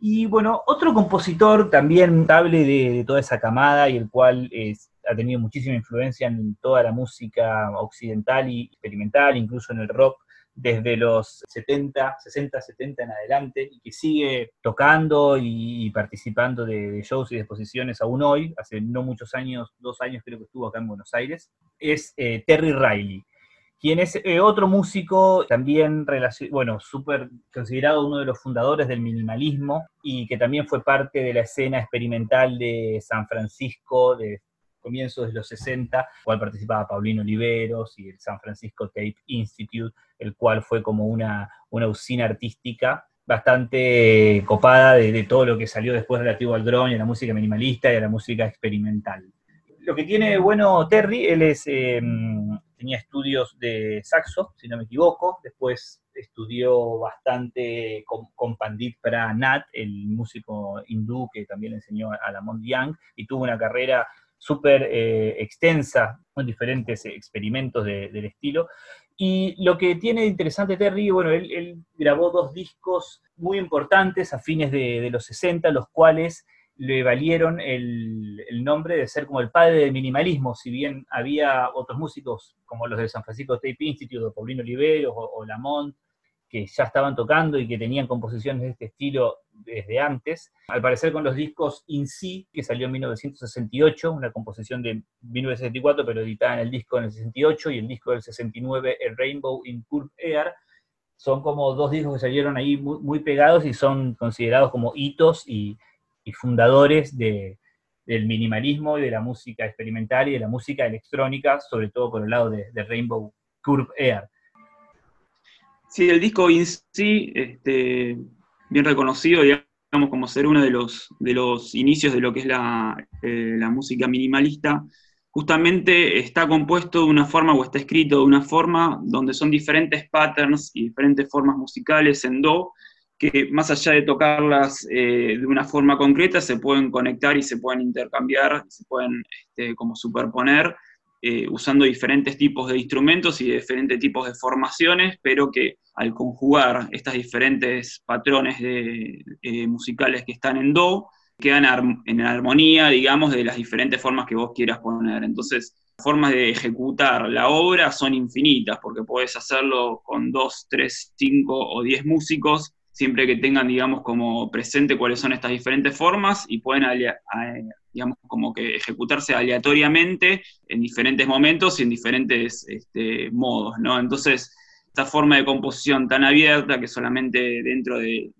Y bueno, otro compositor también notable de, toda esa camada y el cual ha tenido muchísima influencia en toda la música occidental y experimental, incluso en el rock, desde los 70, 60, 70 en adelante y que sigue tocando y, participando de, shows y exposiciones aún hoy, hace no muchos años, dos años creo que estuvo acá en Buenos Aires, es eh, Terry Riley, quien es eh, otro músico también, bueno, súper considerado uno de los fundadores del minimalismo y que también fue parte de la escena experimental de San Francisco, de comienzos de los 60, cual participaba Paulino Oliveros y el San Francisco Tape Institute, el cual fue como una, una usina artística bastante copada de, todo lo que salió después relativo al y a la música minimalista y a la música experimental. Lo que tiene bueno Terry, él es, em, tenía estudios de saxo, si no me equivoco, después estudió bastante con, Pandit Pranat, el músico hindú que también enseñó a Lamont Young, y tuvo una carrera súper eh, extensa con diferentes experimentos del estilo. Y lo que tiene de interesante Terry, bueno, él, grabó dos discos muy importantes a fines de, los 60, los cuales le valieron el, nombre de ser como el padre del minimalismo, si bien había otros músicos como los del San Francisco Tape Institute, o Paulino Oliveros o, o Lamont, que ya estaban tocando y que tenían composiciones de este estilo desde antes. Al parecer con los discos In Si, que salió en 1968, una composición de 1964, pero editada en el disco en el 68, y el disco del 69, el Rainbow in Curve Air, son como dos discos que salieron ahí muy, pegados y son considerados como hitos y, fundadores del minimalismo y de la música experimental y de la música electrónica, sobre todo por el lado de, de Rainbow Curve Air. Sí, el disco in sí, este, bien reconocido, digamos, como ser uno de los, de los inicios de lo que es la, eh, la música minimalista, justamente está compuesto de una forma o está escrito de una forma donde son diferentes patterns y diferentes formas musicales en Do, que más allá de tocarlas eh, de una forma concreta, se pueden conectar y se pueden intercambiar, se pueden este, como superponer eh, usando diferentes tipos de instrumentos y diferentes tipos de formaciones, pero que al conjugar estas diferentes patrones de, eh, musicales que están en Do, quedan en armonía, digamos, de las diferentes formas que vos quieras poner. Entonces, formas de ejecutar la obra son infinitas, porque podés hacerlo con dos, tres, cinco o diez músicos, siempre que tengan, digamos, como presente cuáles son estas diferentes formas y pueden digamos, como que ejecutarse aleatoriamente en diferentes momentos y en diferentes este, modos, ¿no? Entonces, esta forma de composición tan abierta que solamente dentro de,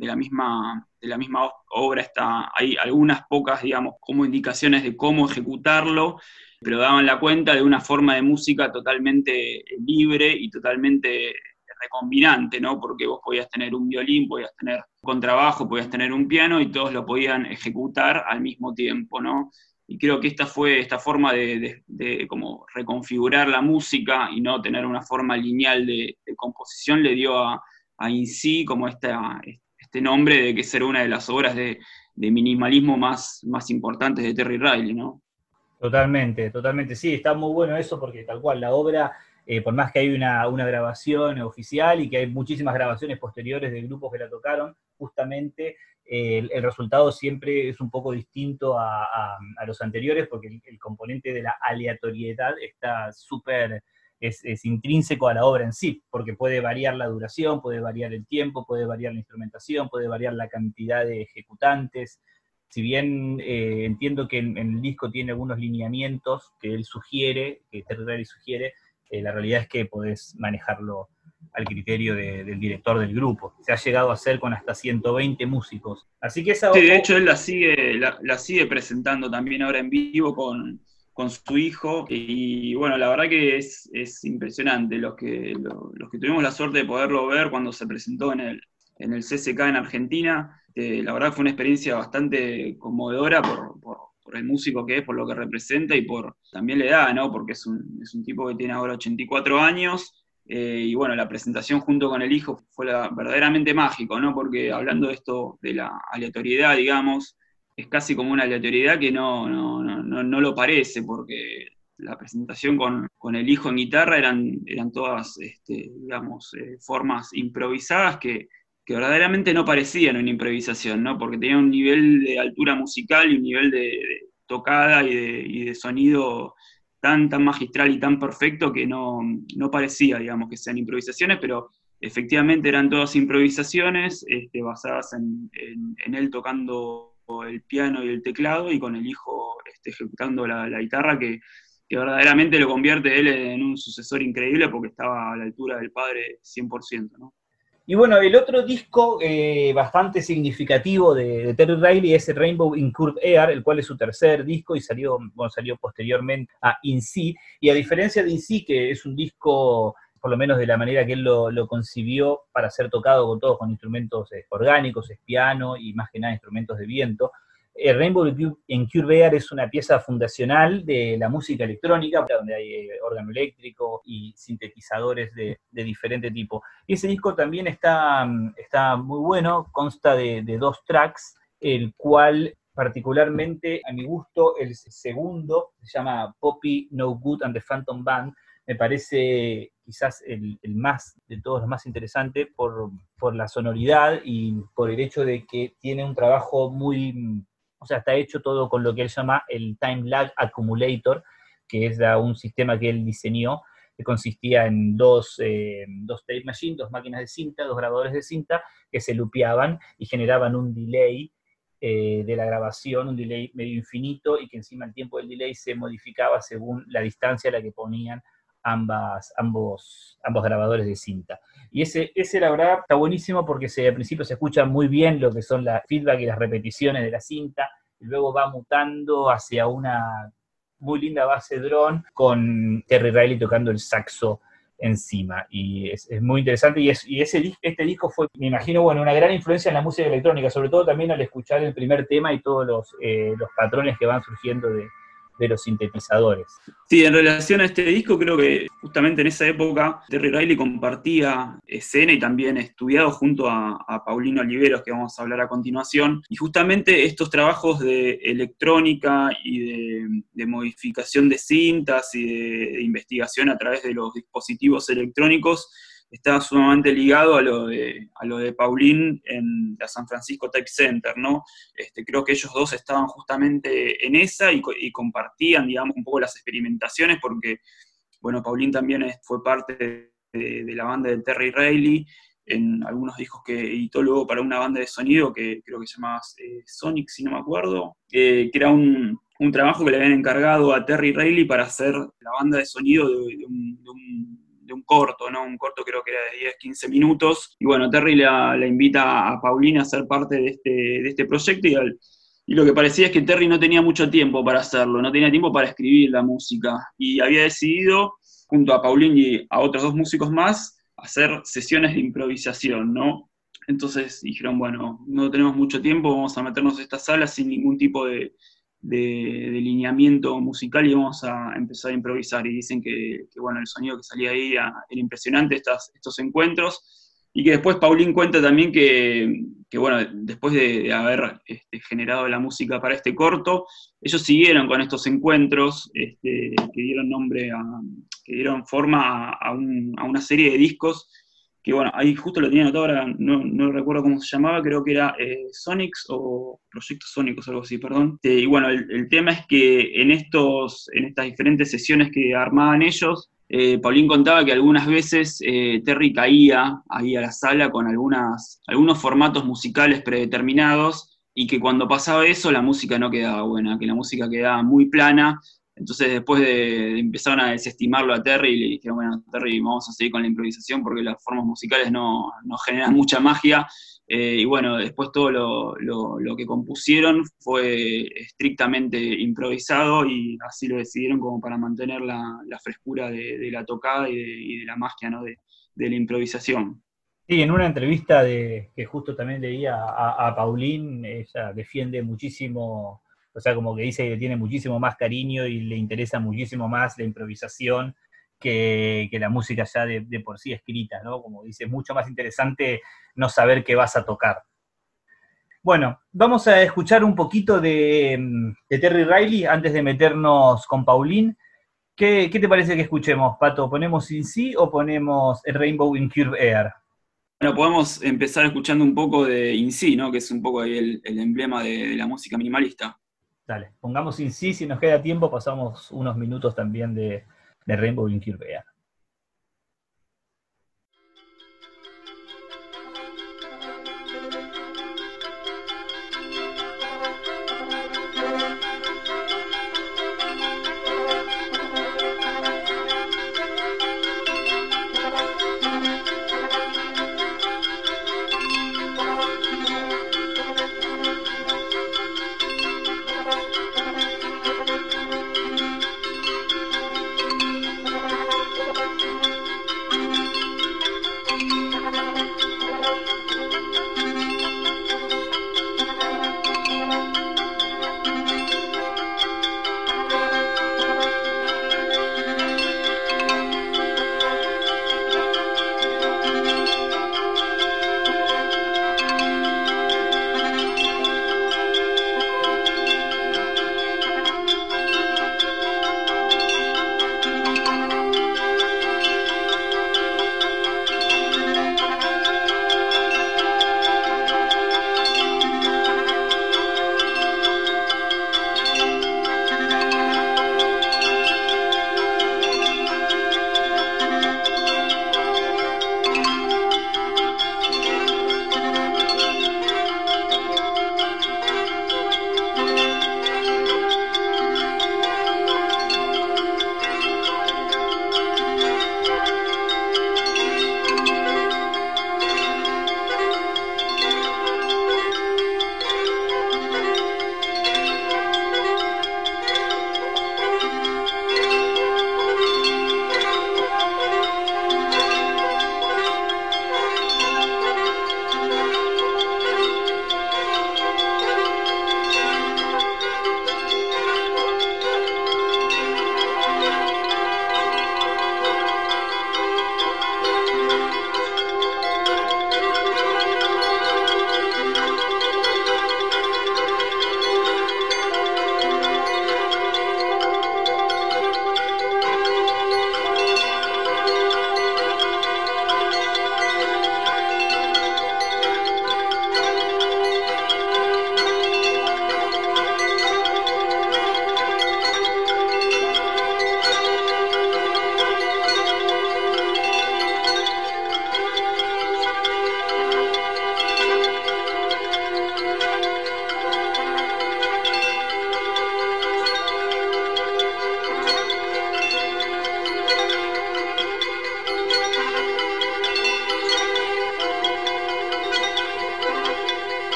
la, misma, de la misma obra está, hay algunas pocas, digamos, como indicaciones de cómo ejecutarlo, pero daban la cuenta de una forma de música totalmente libre y totalmente recombinante, ¿no? Porque vos podías tener un violín, podías tener contrabajo, podías tener un piano y todos lo podían ejecutar al mismo tiempo, ¿no? Y creo que esta fue esta forma de, como reconfigurar la música y no tener una forma lineal de, composición le dio a, a INSI como esta, este nombre de que ser una de las obras de, minimalismo más, más importantes de Terry Riley, ¿no? Totalmente, totalmente. Sí, está muy bueno eso porque tal cual la obra eh, por más que hay una, grabación oficial y que hay muchísimas grabaciones posteriores de grupos que la tocaron, justamente eh, el, resultado siempre es un poco distinto a, los anteriores porque el, componente de la aleatoriedad está súper, es, intrínseco a la obra en sí, porque puede variar la duración, puede variar el tiempo, puede variar la instrumentación, puede variar la cantidad de ejecutantes. Si bien eh, entiendo que el disco tiene algunos lineamientos que él sugiere, que Terry sugiere, eh, la realidad es que podés manejarlo al criterio del director del grupo. Se ha llegado a hacer con hasta 120 músicos. Así que esa... Sí, de hecho él la sigue, la, sigue presentando también ahora en vivo con, su hijo. Y bueno, la verdad que es, impresionante. Los que, los que tuvimos la suerte de poderlo ver cuando se presentó en el, en el CCK en Argentina, eh, la verdad fue una experiencia bastante conmovedora por por el músico que es, por lo que representa y por también la edad, ¿no? Porque es un, es un tipo que tiene ahora 84 años Eh, y bueno, la presentación junto con el hijo fue verdaderamente mágico, ¿no? Porque hablando de esto, de la aleatoriedad, digamos, es casi como una aleatoriedad que no, no, no, no lo parece, porque la presentación con, el hijo en guitarra eran, eran todas, este, digamos, eh, formas improvisadas que, verdaderamente no parecían una improvisación, ¿no? Porque tenían un nivel de altura musical y un nivel de, tocada y de, sonido tan, tan magistral y tan perfecto que no, parecía, digamos, que sean improvisaciones, pero efectivamente eran todas improvisaciones este, basadas en, él tocando el piano y el teclado y con el hijo este, ejecutando la, la guitarra que que verdaderamente lo convierte él en un sucesor increíble porque estaba a la altura del padre 100%, ¿no? Y bueno, el otro disco eh, bastante significativo de, Terry Riley es el Rainbow in Curve Air, el cual es su tercer disco y salió, bueno, salió posteriormente a In C. Y a diferencia de In C, que es un disco, por lo menos de la manera que él lo, lo concibió, para ser tocado con todos con instrumentos eh, orgánicos, es piano y más que nada instrumentos de viento, el Rainbow en Curve es una pieza fundacional de la música electrónica, donde hay eh, órgano eléctrico y sintetizadores de, diferente tipo. Y ese disco también está, mm, está muy bueno, consta de, dos tracks, el cual particularmente a mi gusto, el segundo, se llama Poppy No Good and the Phantom Band, me parece quizás el, más de todos los más interesantes por, por, la sonoridad y por el hecho de que tiene un trabajo muy o sea, está hecho todo con lo que él llama el Time Lag Accumulator, que es un sistema que él diseñó, que consistía en dos, eh, dos tape machines, dos máquinas de cinta, dos grabadores de cinta, que se lupeaban y generaban un delay eh, de la grabación, un delay medio infinito, y que encima el tiempo del delay se modificaba según la distancia a la que ponían ambas, ambos, ambos grabadores de cinta. Y ese, ese, la verdad, está buenísimo porque se, al principio se escucha muy bien lo que son las feedback y las repeticiones de la cinta, y luego va mutando hacia una muy linda base drone con Terry Riley tocando el saxo encima. Y es, muy interesante. Y, es, y ese, este disco fue, me imagino, bueno, una gran influencia en la música electrónica, sobre todo también al escuchar el primer tema y todos los, eh, los patrones que van surgiendo de, de los sintetizadores. Sí, en relación a este disco, creo que justamente en esa época Terry Riley compartía escena y también estudiado junto a, Paulino Oliveros, que vamos a hablar a continuación, y justamente estos trabajos de electrónica y de, modificación de cintas y de investigación a través de los dispositivos electrónicos estaba sumamente ligado a lo de, a lo de Paulín en la San Francisco Type Center, ¿no? Este, creo que ellos dos estaban justamente en esa y, compartían, digamos, un poco las experimentaciones, porque, bueno, Paulín también fue parte de, la banda de Terry Reilly, en algunos discos que editó luego para una banda de sonido que creo que se llamaba eh, Sonic, si no me acuerdo, eh, que era un, trabajo que le habían encargado a Terry Reilly para hacer la banda de sonido de un un corto, ¿no? Un corto creo que era de 10, 15 minutos. Y bueno, Terry la, invita a Paulina a ser parte de este, de este proyecto y, y lo que parecía es que Terry no tenía mucho tiempo para hacerlo, no tenía tiempo para escribir la música. Y había decidido, junto a Paulín y a otros dos músicos más, hacer sesiones de improvisación, ¿no? Entonces dijeron, bueno, no tenemos mucho tiempo, vamos a meternos en esta sala sin ningún tipo de, de, lineamiento musical y vamos a empezar a improvisar. Y dicen que, bueno, el sonido que salía ahí era, impresionante, estos encuentros. Y que después Paulín cuenta también que, bueno, después de, haber este, generado la música para este corto, ellos siguieron con estos encuentros este, que dieron nombre a, que dieron forma a una serie de discos que bueno, ahí justo lo tenía anotado ahora, no, recuerdo cómo se llamaba, creo que era eh, Sonics o Proyectos Sónicos, algo así, perdón. Eh, y bueno, el, tema es que en, estos, en estas diferentes sesiones que armaban ellos, eh, Paulín contaba que algunas veces Terry caía ahí a la sala con algunos formatos musicales predeterminados y que cuando pasaba eso la música no quedaba buena, que la música quedaba muy plana entonces después de, empezaron a desestimarlo a Terry, le dijeron, bueno, Terry, vamos a seguir con la improvisación porque las formas musicales no, generan mucha magia. Eh, y bueno, después todo lo, que compusieron fue estrictamente improvisado y así lo decidieron como para mantener la, frescura de, la tocada y de, la magia ¿no? de, la improvisación. Sí, en una entrevista de, que justo también leía a, a Paulín, ella defiende muchísimo o sea, como que dice que tiene muchísimo más cariño y le interesa muchísimo más la improvisación que, la música ya de, por sí escrita, ¿no? Como dice, es mucho más interesante no saber qué vas a tocar. Bueno, vamos a escuchar un poquito de, Terry Riley antes de meternos con Pauline. ¿Qué, te parece que escuchemos, Pato? ¿Ponemos In sí o ponemos el Rainbow in Curve Air? Bueno, podemos empezar escuchando un poco de In ¿no? Que es un poco ahí el, emblema de, la música minimalista. Dale, pongamos In sí, si nos queda tiempo pasamos unos minutos también de, de Rainbow in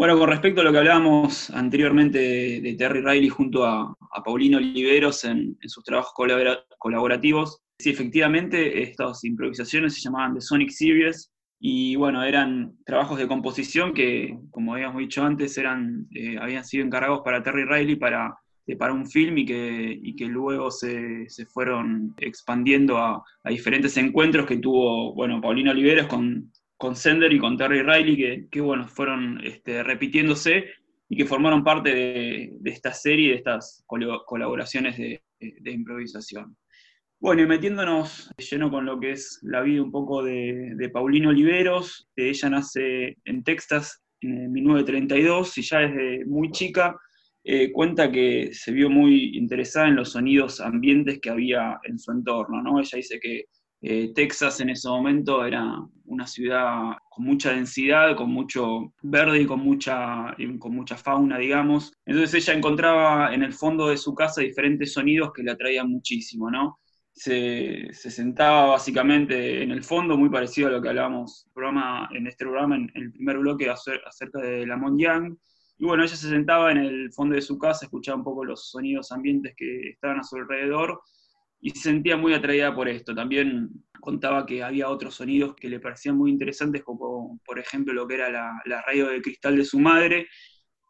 Bueno, con respecto a lo que hablábamos anteriormente de, Terry Riley junto a, Paulino Oliveros en, sus trabajos colaborativos, sí, efectivamente, estas improvisaciones se llamaban The Sonic Series, y bueno, eran trabajos de composición que, como habíamos dicho antes, eran, eh, habían sido encargados para Terry Riley para, eh, para un film y que, que luego se, fueron expandiendo a, diferentes encuentros que tuvo, bueno, Paulino Oliveros con, con Sender y con Terry Riley, que, bueno, fueron este, repitiéndose y que formaron parte de, esta serie, de estas colaboraciones de improvisación. Bueno, y metiéndonos lleno con lo que es la vida un poco de, de Paulina Oliveros, ella nace en Texas en 1932 y ya desde muy chica eh, cuenta que se vio muy interesada en los sonidos ambientes que había en su entorno. ¿no? Ella dice que eh, Texas en ese momento era una ciudad con mucha densidad, con mucho verde y con mucha, con mucha fauna, digamos. Entonces ella encontraba en el fondo de su casa diferentes sonidos que le atraían muchísimo, ¿no? se, sentaba básicamente en el fondo, muy parecido a lo que hablábamos programa, en este programa, en, el primer bloque acerca de la Young. Y bueno, ella se sentaba en el fondo de su casa, escuchaba un poco los sonidos ambientes que estaban a su alrededor y se sentía muy atraída por esto. También contaba que había otros sonidos que le parecían muy interesantes, como por ejemplo lo que era la, radio de cristal de su madre,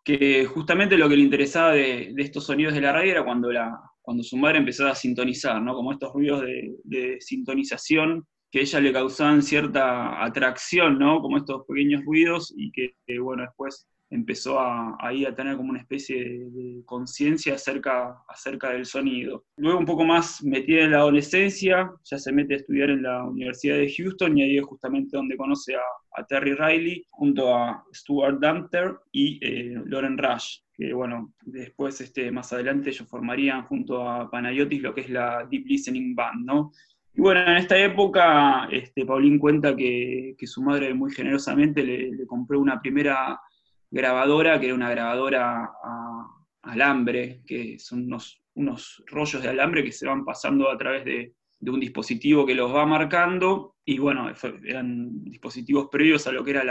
que justamente lo que le interesaba de, de estos sonidos de la radio era cuando la, cuando su madre empezaba a sintonizar, ¿no? Como estos ruidos de, sintonización que ella le causaban cierta atracción, ¿no? Como estos pequeños ruidos y que, bueno, después empezó a, ahí a tener como una especie de, conciencia acerca, acerca del sonido. Luego un poco más metida en la adolescencia, ya se mete a estudiar en la Universidad de Houston y ahí es justamente donde conoce a, Terry Riley junto a Stuart Dunter y eh, Lauren Rush que bueno, después este, más adelante ellos formarían junto a Panayotis lo que es la Deep Listening Band, ¿no? Y bueno, en esta época, este, Paulín cuenta que, su madre muy generosamente le, compró una primera grabadora, que era una grabadora a alambre, que son unos, unos rollos de alambre que se van pasando a través de, un dispositivo que los va marcando, y bueno, eran dispositivos previos a lo que eran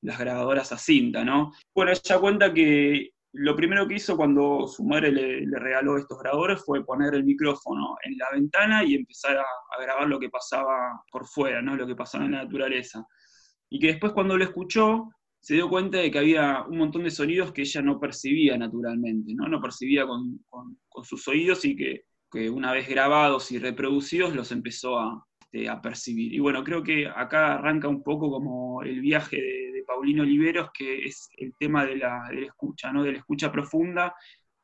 las grabadoras a cinta, ¿no? Bueno, ella cuenta que lo primero que hizo cuando su madre le, regaló estos grabadores fue poner el micrófono en la ventana y empezar a, grabar lo que pasaba por fuera, ¿no? lo que pasaba en la naturaleza. Y que después cuando lo escuchó, se dio cuenta de que había un montón de sonidos que ella no percibía naturalmente, no, no percibía con, sus oídos y que, una vez grabados y reproducidos los empezó a, este, a percibir. Y bueno, creo que acá arranca un poco como el viaje de, Paulino Oliveros, que es el tema de la, escucha, ¿no? de la escucha profunda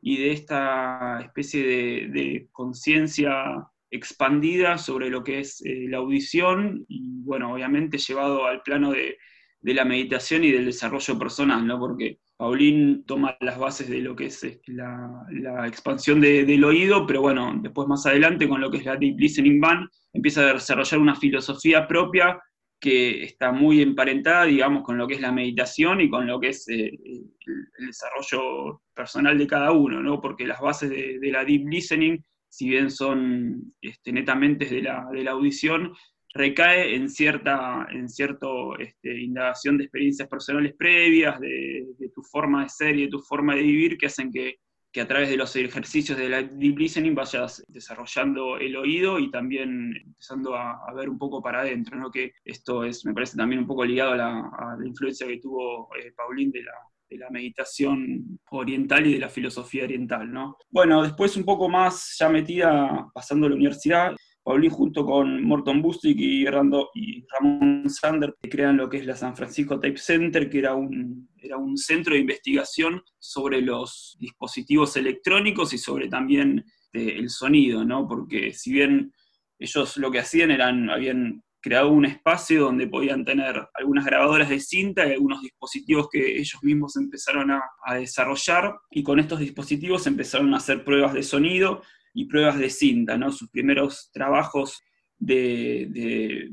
y de esta especie de, conciencia expandida sobre lo que es eh, la audición y bueno, obviamente llevado al plano de, la meditación y del desarrollo personal, ¿no? Porque Paulín toma las bases de lo que es este, la, expansión del oído, pero bueno, después más adelante con lo que es la Deep Listening Band, empieza a desarrollar una filosofía propia que está muy emparentada, digamos, con lo que es la meditación y con lo que es eh, el, desarrollo personal de cada uno, ¿no? Porque las bases de, la deep listening, si bien son este, netamente de la, de la audición, recae en cierta en cierto, este, indagación de experiencias personales previas, de, de, tu forma de ser y de tu forma de vivir, que hacen que que a través de los ejercicios de la deep listening vayas desarrollando el oído y también empezando a, ver un poco para adentro, ¿no? que esto es, me parece también un poco ligado a la, influencia que tuvo eh, Paulín de la, de la meditación oriental y de la filosofía oriental. ¿no? Bueno, después un poco más ya metida, pasando a la universidad, Paulín junto con Morton Bustick y, y Ramón Sander crean lo que es la San Francisco Type Center, que era un, era un centro de investigación sobre los dispositivos electrónicos y sobre también eh, el sonido, ¿no? Porque si bien ellos lo que hacían eran, habían creado un espacio donde podían tener algunas grabadoras de cinta y algunos dispositivos que ellos mismos empezaron a desarrollar y con estos dispositivos empezaron a hacer pruebas de sonido y pruebas de cinta, ¿no? Sus primeros trabajos de,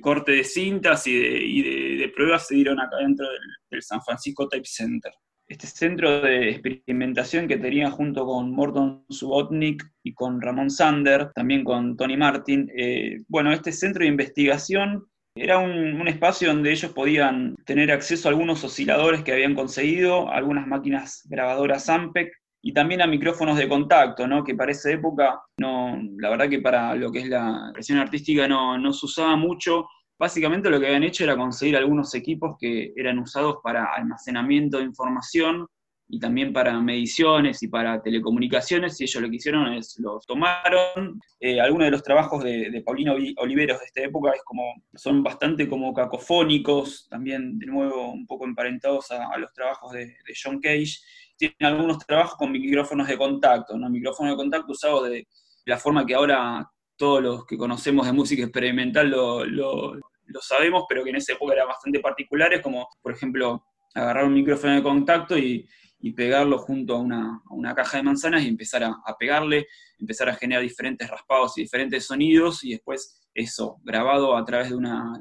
corte de cintas y, de, pruebas se dieron acá dentro del, San Francisco Type Center. Este centro de experimentación que tenía junto con Morton Subotnik y con Ramón Sander, también con Tony Martin, eh, bueno, este centro de investigación Era un, espacio donde ellos podían tener acceso a algunos osciladores que habían conseguido, algunas máquinas grabadoras Ampec y también a micrófonos de contacto, ¿no? que para esa época, no, la verdad que para lo que es la presión artística no, no se usaba mucho. Básicamente lo que habían hecho era conseguir algunos equipos que eran usados para almacenamiento de información y también para mediciones y para telecomunicaciones, y ellos lo que hicieron es los tomaron. Eh, algunos de los trabajos de, Paulino Oliveros de esta época es como, son bastante como cacofónicos, también de nuevo un poco emparentados a, los trabajos de, John Cage. Tienen algunos trabajos con micrófonos de contacto, ¿no? micrófonos de contacto usados de la forma que ahora todos los que conocemos de música experimental lo, lo, sabemos, pero que en esa época eran bastante particulares, como por ejemplo agarrar un micrófono de contacto y y pegarlo junto a una, caja de manzanas y empezar a, pegarle, empezar a generar diferentes raspados y diferentes sonidos y después eso, grabado a través de una,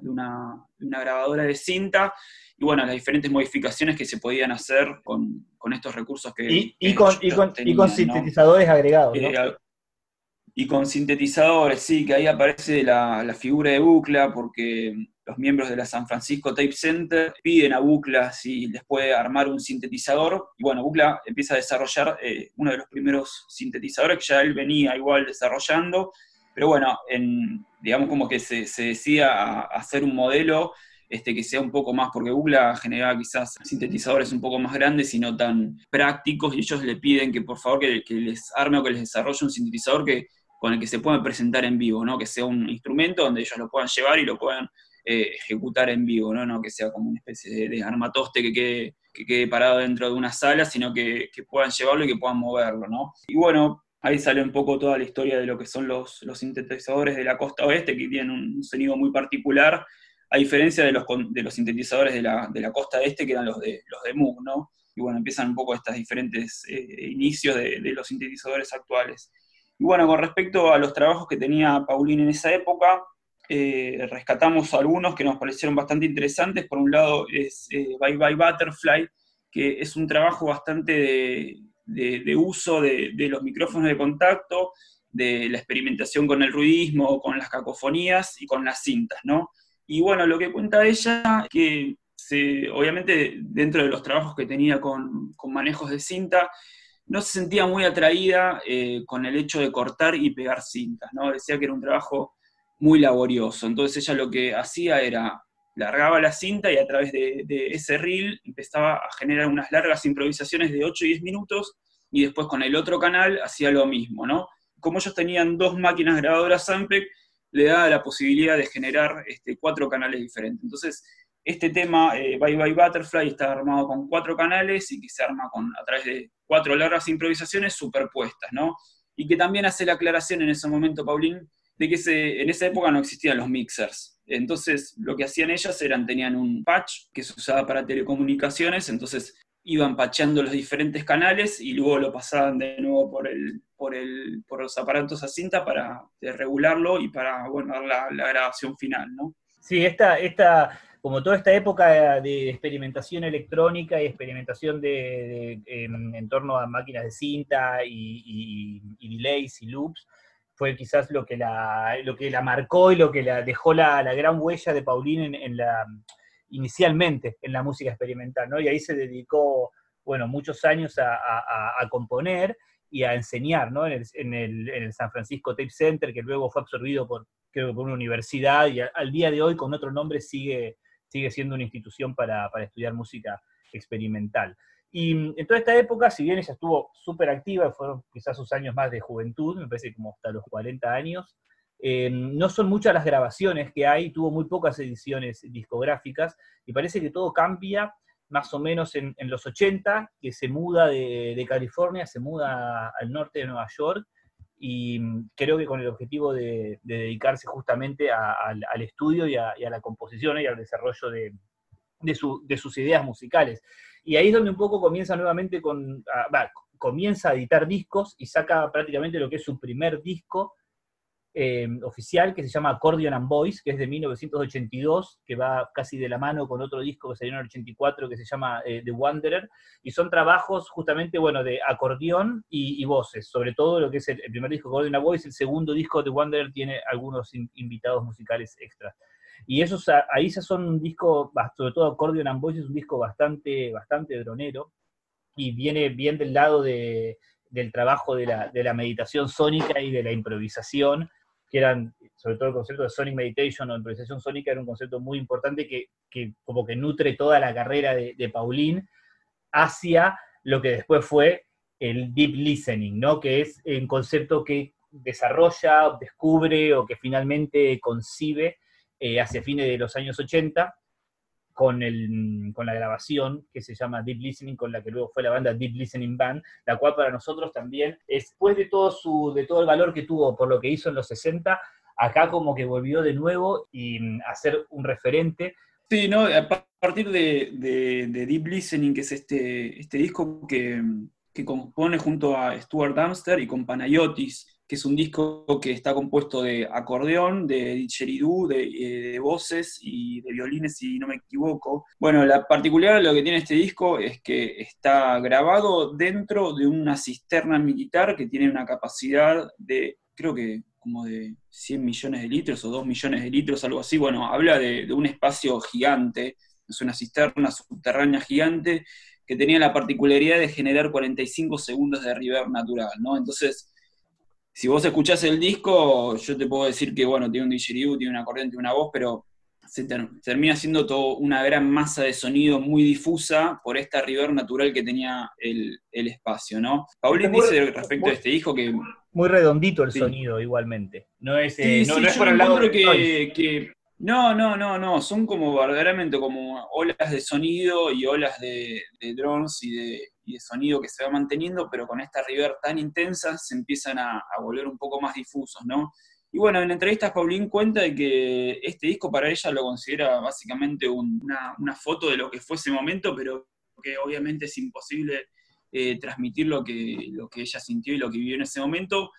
grabadora de cinta y bueno, las diferentes modificaciones que se podían hacer con, estos recursos que... Y, con, sintetizadores agregados. ¿no? Eh, y con sintetizadores, sí, que ahí aparece la, la figura de Bucla, porque los miembros de la San Francisco Tape Center piden a Bucla si les puede armar un sintetizador. Y bueno, Bucla empieza a desarrollar eh, uno de los primeros sintetizadores que ya él venía igual desarrollando. Pero bueno, en, digamos como que se, se decía hacer un modelo este, que sea un poco más, porque Bucla generaba quizás sintetizadores un poco más grandes y no tan prácticos, y ellos le piden que por favor que, que les arme o que les desarrolle un sintetizador que, con el que se pueda presentar en vivo, ¿no? que sea un instrumento donde ellos lo puedan llevar y lo puedan eh, ejecutar en vivo, ¿no? ¿no? que sea como una especie de, armatoste que quede, que quede, parado dentro de una sala, sino que, puedan llevarlo y que puedan moverlo. ¿no? Y bueno, ahí sale un poco toda la historia de lo que son los, los sintetizadores de la costa oeste, que tienen un sonido muy particular, a diferencia de los, de los sintetizadores de la, de la costa este, que eran los de, los de Moog, ¿no? Y bueno, empiezan un poco estos diferentes eh, inicios de, los sintetizadores actuales. Y bueno, con respecto a los trabajos que tenía Paulín en esa época, eh, rescatamos algunos que nos parecieron bastante interesantes. Por un lado es eh, Bye Bye Butterfly, que es un trabajo bastante de, uso de, los micrófonos de contacto, de la experimentación con el ruidismo, con las cacofonías y con las cintas, ¿no? Y bueno, lo que cuenta ella, que obviamente dentro de los trabajos que tenía con, manejos de cinta, no se sentía muy atraída eh, con el hecho de cortar y pegar cintas, ¿no? Decía que era un trabajo muy laborioso. Entonces ella lo que hacía era largaba la cinta y a través de, ese reel empezaba a generar unas largas improvisaciones de 8 y 10 minutos y después con el otro canal hacía lo mismo, ¿no? Como ellos tenían dos máquinas grabadoras Sampec, le daba la posibilidad de generar este, cuatro canales diferentes. Entonces, este tema, eh, Bye Bye Butterfly, está armado con cuatro canales y que se arma con, a través de cuatro largas improvisaciones superpuestas, ¿no? Y que también hace la aclaración en ese momento, Paulín, de que en esa época no existían los mixers. Entonces, lo que hacían ellas eran, tenían un patch que se usaba para telecomunicaciones, entonces iban patchando los diferentes canales y luego lo pasaban de nuevo por, el, por, el, por los aparatos a cinta para regularlo y para bueno, dar la, grabación final, ¿no? Sí, esta, esta, como toda esta época de experimentación electrónica y experimentación de, en, torno a máquinas de cinta y delays y loops, fue quizás lo que la, lo que la marcó y lo que la dejó la, gran huella de Paulín en, la, inicialmente en la música experimental, ¿no? Y ahí se dedicó, bueno, muchos años a, componer y a enseñar, ¿no? En el, San Francisco Tape Center, que luego fue absorbido por, creo por una universidad y al día de hoy con otro nombre sigue, sigue siendo una institución para, para estudiar música experimental. Y en toda esta época, si bien ella estuvo súper activa, fueron quizás sus años más de juventud, me parece como hasta los 40 años, eh, no son muchas las grabaciones que hay, tuvo muy pocas ediciones discográficas, y parece que todo cambia más o menos en, los 80, que se muda de, California, se muda al norte de Nueva York, y creo que con el objetivo de, dedicarse justamente al, estudio y a, la composición y al desarrollo de, de sus ideas musicales. Y ahí es donde un poco comienza nuevamente con, comienza a editar discos y saca prácticamente lo que es su primer disco em, oficial, que se llama Accordion and Voice, que es de 1982, que va casi de la mano con otro disco que salió en el 84 que se llama eh, The Wanderer, y son trabajos justamente, bueno, de acordeón y, voces, sobre todo lo que es el, primer disco Accordion and Voice, el segundo disco The Wanderer tiene algunos invitados musicales extras. Y esos, ahí se son un disco, sobre todo Accordion and Voice, es un disco bastante, bastante dronero, y viene bien del lado de, del trabajo de la, de la meditación sónica y de la improvisación, que eran, sobre todo el concepto de Sonic Meditation o improvisación sónica, era un concepto muy importante que, que como que nutre toda la carrera de, de Pauline hacia lo que después fue el deep listening, ¿no? Que es un concepto que desarrolla, descubre o que finalmente concibe eh, hacia fines de los años 80 con, el, con la grabación que se llama Deep Listening, con la que luego fue la banda Deep Listening Band, la cual para nosotros también, después de todo, su, de todo el valor que tuvo por lo que hizo en los 60, acá como que volvió de nuevo y mm, a ser un referente. Sí, ¿no? a partir de, de, Deep Listening, que es este, este disco que, que compone junto a Stuart Damster y con Panayotis, que es un disco que está compuesto de acordeón, de didgeridoo, eh, de, voces y de violines, si no me equivoco. Bueno, la particularidad de lo que tiene este disco es que está grabado dentro de una cisterna militar que tiene una capacidad de, creo que como de 100 millones de litros o 2 millones de litros, algo así. Bueno, habla de, de un espacio gigante, es una cisterna subterránea gigante que tenía la particularidad de generar 45 segundos de reverb natural, ¿no? Entonces, si vos escuchás el disco, yo te puedo decir que, bueno, tiene un didgeridoo, tiene una corriente, una voz, pero se termina siendo todo una gran masa de sonido muy difusa por esta river natural que tenía el, espacio, ¿no? Paulín dice respecto a este disco que... Muy redondito el sonido igualmente. No es, eh, no, es por el lado que, que, no, no, no, no, son como verdaderamente como olas de sonido y olas de, drones y de, sonido que se va manteniendo, pero con esta river tan intensa se empiezan a, volver un poco más difusos, ¿no? Y bueno, en entrevistas Paulín cuenta de que este disco para ella lo considera básicamente una, foto de lo que fue ese momento, pero que obviamente es imposible eh, transmitir lo que, lo que ella sintió y lo que vivió en ese momento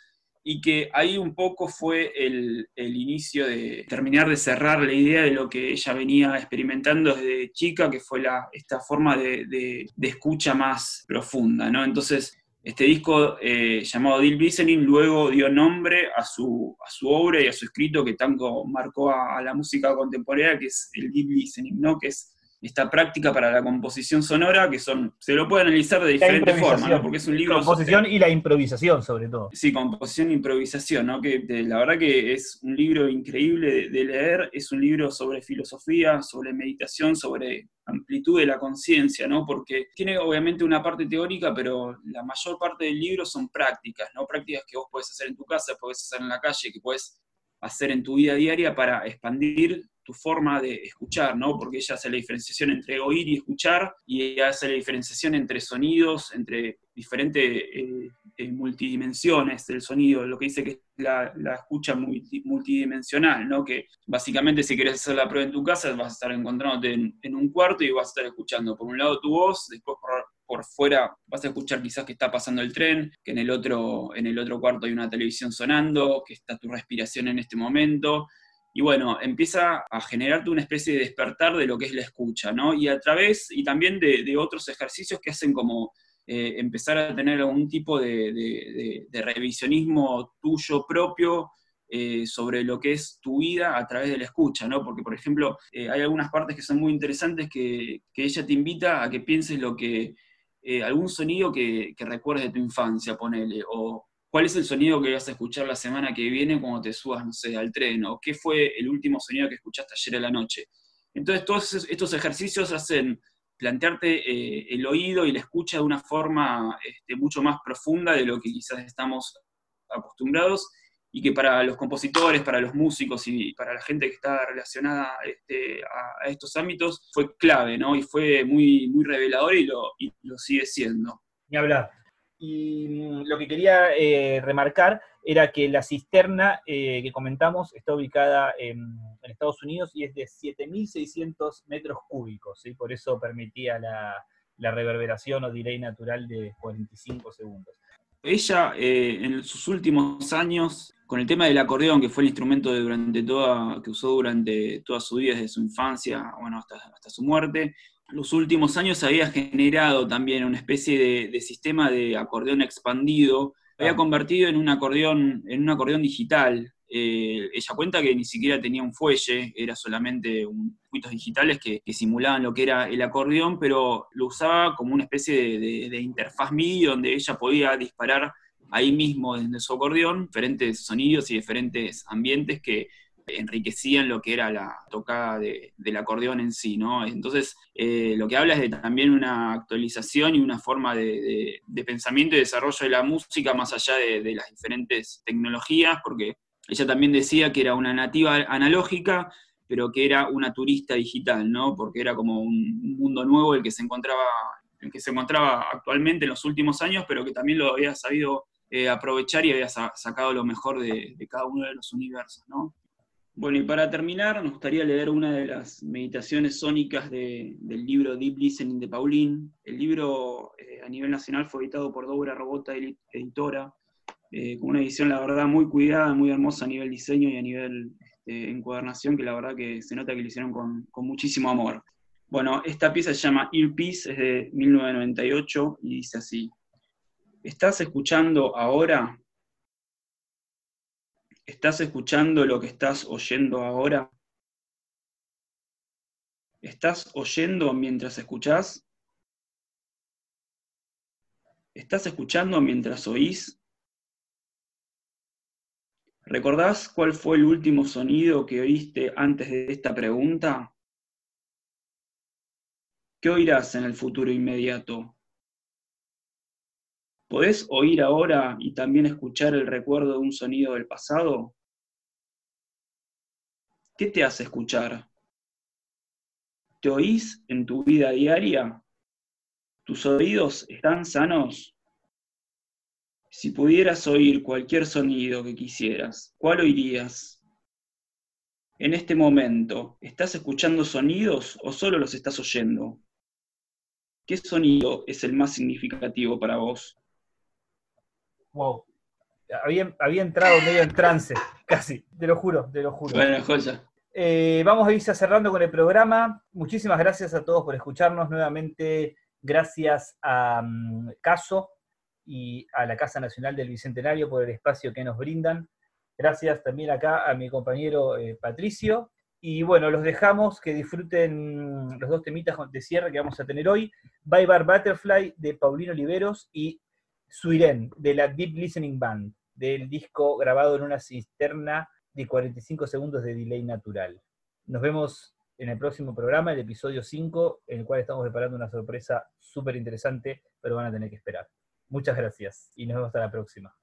y que ahí un poco fue el, inicio de terminar de cerrar la idea de lo que ella venía experimentando desde chica, que fue la, esta forma de, escucha más profunda, ¿no? Entonces, este disco eh, llamado Deep Listening luego dio nombre a su, a su obra y a su escrito que tanto marcó a, a la música contemporánea, que es el Deep Listening, ¿no? Que es esta práctica para la composición sonora, que son, se lo puede analizar de diferentes formas, porque es un libro... Composición y la improvisación, sobre todo. Sí, composición e improvisación, ¿no? que la verdad que es un libro increíble de, leer, es un libro sobre filosofía, sobre meditación, sobre amplitud de la conciencia, ¿no? porque tiene obviamente una parte teórica, pero la mayor parte del libro son prácticas, ¿no? prácticas que vos podés hacer en tu casa, podés hacer en la calle, que puedes hacer en tu vida diaria para expandir tu forma de escuchar, ¿no? Porque ella hace la diferenciación entre oír y escuchar, y hace la diferenciación entre sonidos, entre diferentes eh, eh, multidimensiones del sonido, lo que dice que es la, escucha multidimensional, ¿no? Que básicamente si quieres hacer la prueba en tu casa, vas a estar encontrándote en, un cuarto y vas a estar escuchando por un lado tu voz, después por, por fuera vas a escuchar quizás que está pasando el tren, que en el otro, en el otro cuarto hay una televisión sonando, que está tu respiración en este momento, y bueno, empieza a generarte una especie de despertar de lo que es la escucha, ¿no? Y a través, y también de, otros ejercicios que hacen como eh, empezar a tener algún tipo de, revisionismo tuyo propio eh, sobre lo que es tu vida a través de la escucha, ¿no? Porque, por ejemplo, eh, hay algunas partes que son muy interesantes que, ella te invita a que pienses lo que, algún sonido que, que recuerdes de tu infancia, ponele, o cuál es el sonido que vas a escuchar la semana que viene cuando te subas, no sé, al tren, o qué fue el último sonido que escuchaste ayer en la noche. Entonces, todos estos ejercicios hacen plantearte eh, el oído y la escucha de una forma este, mucho más profunda de lo que quizás estamos acostumbrados y que para los compositores, para los músicos y para la gente que está relacionada este, a, estos ámbitos fue clave, ¿no? Y fue muy, muy revelador y lo, y lo sigue siendo. Ni hablar. Y mm, lo que quería eh, remarcar era que la cisterna eh, que comentamos está ubicada en, Estados Unidos y es de 7.600 metros cúbicos, y por eso permitía la, reverberación o delay natural de 45 segundos. Ella, eh, en sus últimos años, con el tema del acordeón, que fue el instrumento durante toda, que usó durante toda su vida, desde su infancia bueno, hasta, hasta su muerte, los últimos años había generado también una especie de, sistema de acordeón expandido, había convertido en un acordeón, en un acordeón digital, eh, ella cuenta que ni siquiera tenía un fuelle, era solamente un circuitos digitales que, simulaban lo que era el acordeón, pero lo usaba como una especie de, de interfaz MIDI donde ella podía disparar ahí mismo desde su acordeón diferentes sonidos y diferentes ambientes que enriquecían lo que era la tocada del acordeón en sí, ¿no? Entonces, eh, lo que habla es de también una actualización y una forma de, pensamiento y desarrollo de la música más allá de, las diferentes tecnologías, porque ella también decía que era una nativa analógica, pero que era una turista digital, ¿no? Porque era como un, mundo nuevo el que se encontraba el que se encontraba actualmente en los últimos años, pero que también lo había sabido eh, aprovechar y había sacado lo mejor de, de, cada uno de los universos, ¿no? Bueno, y para terminar, nos gustaría leer una de las meditaciones sónicas del libro Deep Listening de Pauline. El libro eh, a nivel nacional fue editado por Dobra Robota Editora, eh, con una edición, la verdad, muy cuidada, muy hermosa a nivel diseño y a nivel este, encuadernación, que la verdad que se nota que lo hicieron con, con muchísimo amor. Bueno, esta pieza se llama Earpiece, es de 1998 y dice así. ¿Estás escuchando ahora ¿Estás escuchando lo que estás oyendo ahora? ¿Estás oyendo mientras escuchás? ¿Estás escuchando mientras oís? ¿Recordás cuál fue el último sonido que oíste antes de esta pregunta? ¿Qué oirás en el futuro inmediato? ¿Podés oír ahora y también escuchar el recuerdo de un sonido del pasado? ¿Qué te hace escuchar? ¿Te oís en tu vida diaria? ¿Tus oídos están sanos? Si pudieras oír cualquier sonido que quisieras, ¿cuál oirías? En este momento, ¿estás escuchando sonidos o solo los estás oyendo? ¿Qué sonido es el más significativo para vos? Wow. Había, había entrado medio en trance, casi, te lo juro, te lo juro. Bueno, joya. Eh, vamos a ir cerrando con el programa. Muchísimas gracias a todos por escucharnos. Nuevamente, gracias a mm, Caso y a la Casa Nacional del Bicentenario por el espacio que nos brindan. Gracias también acá a mi compañero eh, Patricio. Y bueno, los dejamos que disfruten los dos temitas de cierre que vamos a tener hoy. Bye Bar Butterfly de Paulino Oliveros y Suiren, de la Deep Listening Band, del disco grabado en una cisterna de 45 segundos de delay natural. Nos vemos en el próximo programa, el episodio 5, en el cual estamos preparando una sorpresa súper interesante, pero van a tener que esperar. Muchas gracias y nos vemos hasta la próxima.